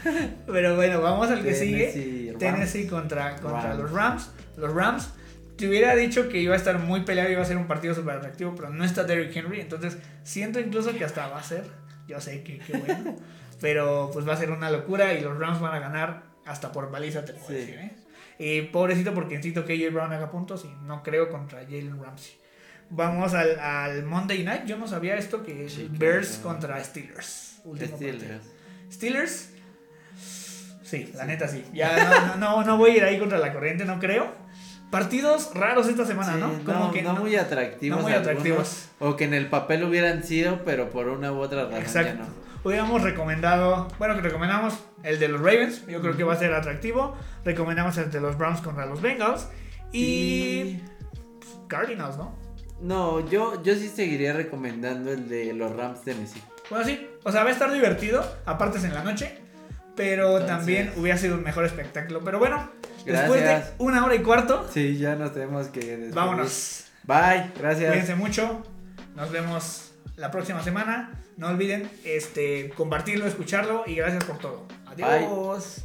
pero bueno, vamos al que sigue. Tennessee, Rams. Tennessee contra, contra Rams. los Rams. Los Rams te hubiera dicho que iba a estar muy peleado y iba a ser un partido súper atractivo, pero no está Derrick Henry, entonces siento incluso que hasta va a ser, yo sé que qué bueno, pero pues va a ser una locura y los Rams van a ganar hasta por baliza, te puedo Sí. decir, ¿eh? Y pobrecito porque necesito que AJ Brown haga puntos y no creo contra Jalen Ramsey. Vamos al, al Monday Night, yo no sabía esto que es Bears contra Steelers. Último partido. Steelers. Steelers. Sí, la neta sí. Ya no, no, no, voy a ir ahí contra la corriente, no creo. Partidos raros esta semana, Sí, ¿no? no, no muy atractivos. no muy algunos, atractivos. O que en el papel hubieran sido, pero por una u otra razón ya Exacto. no. Hubiéramos recomendado, bueno, que recomendamos el de los Ravens, yo creo que va a ser atractivo. Recomendamos el de los Browns contra los Bengals. Y pues, Cardinals, ¿no? No, yo, yo sí seguiría recomendando el de los Rams Messi. Bueno, sí, o sea, va a estar divertido, aparte es en la noche, pero Entonces- también hubiera sido un mejor espectáculo. Pero bueno, después de Gracias. una hora y cuarto, Sí, ya nos tenemos que despedir. vámonos. Bye, gracias. Cuídense mucho. Nos vemos la próxima semana. No olviden este, compartirlo, escucharlo y gracias por todo. Adiós.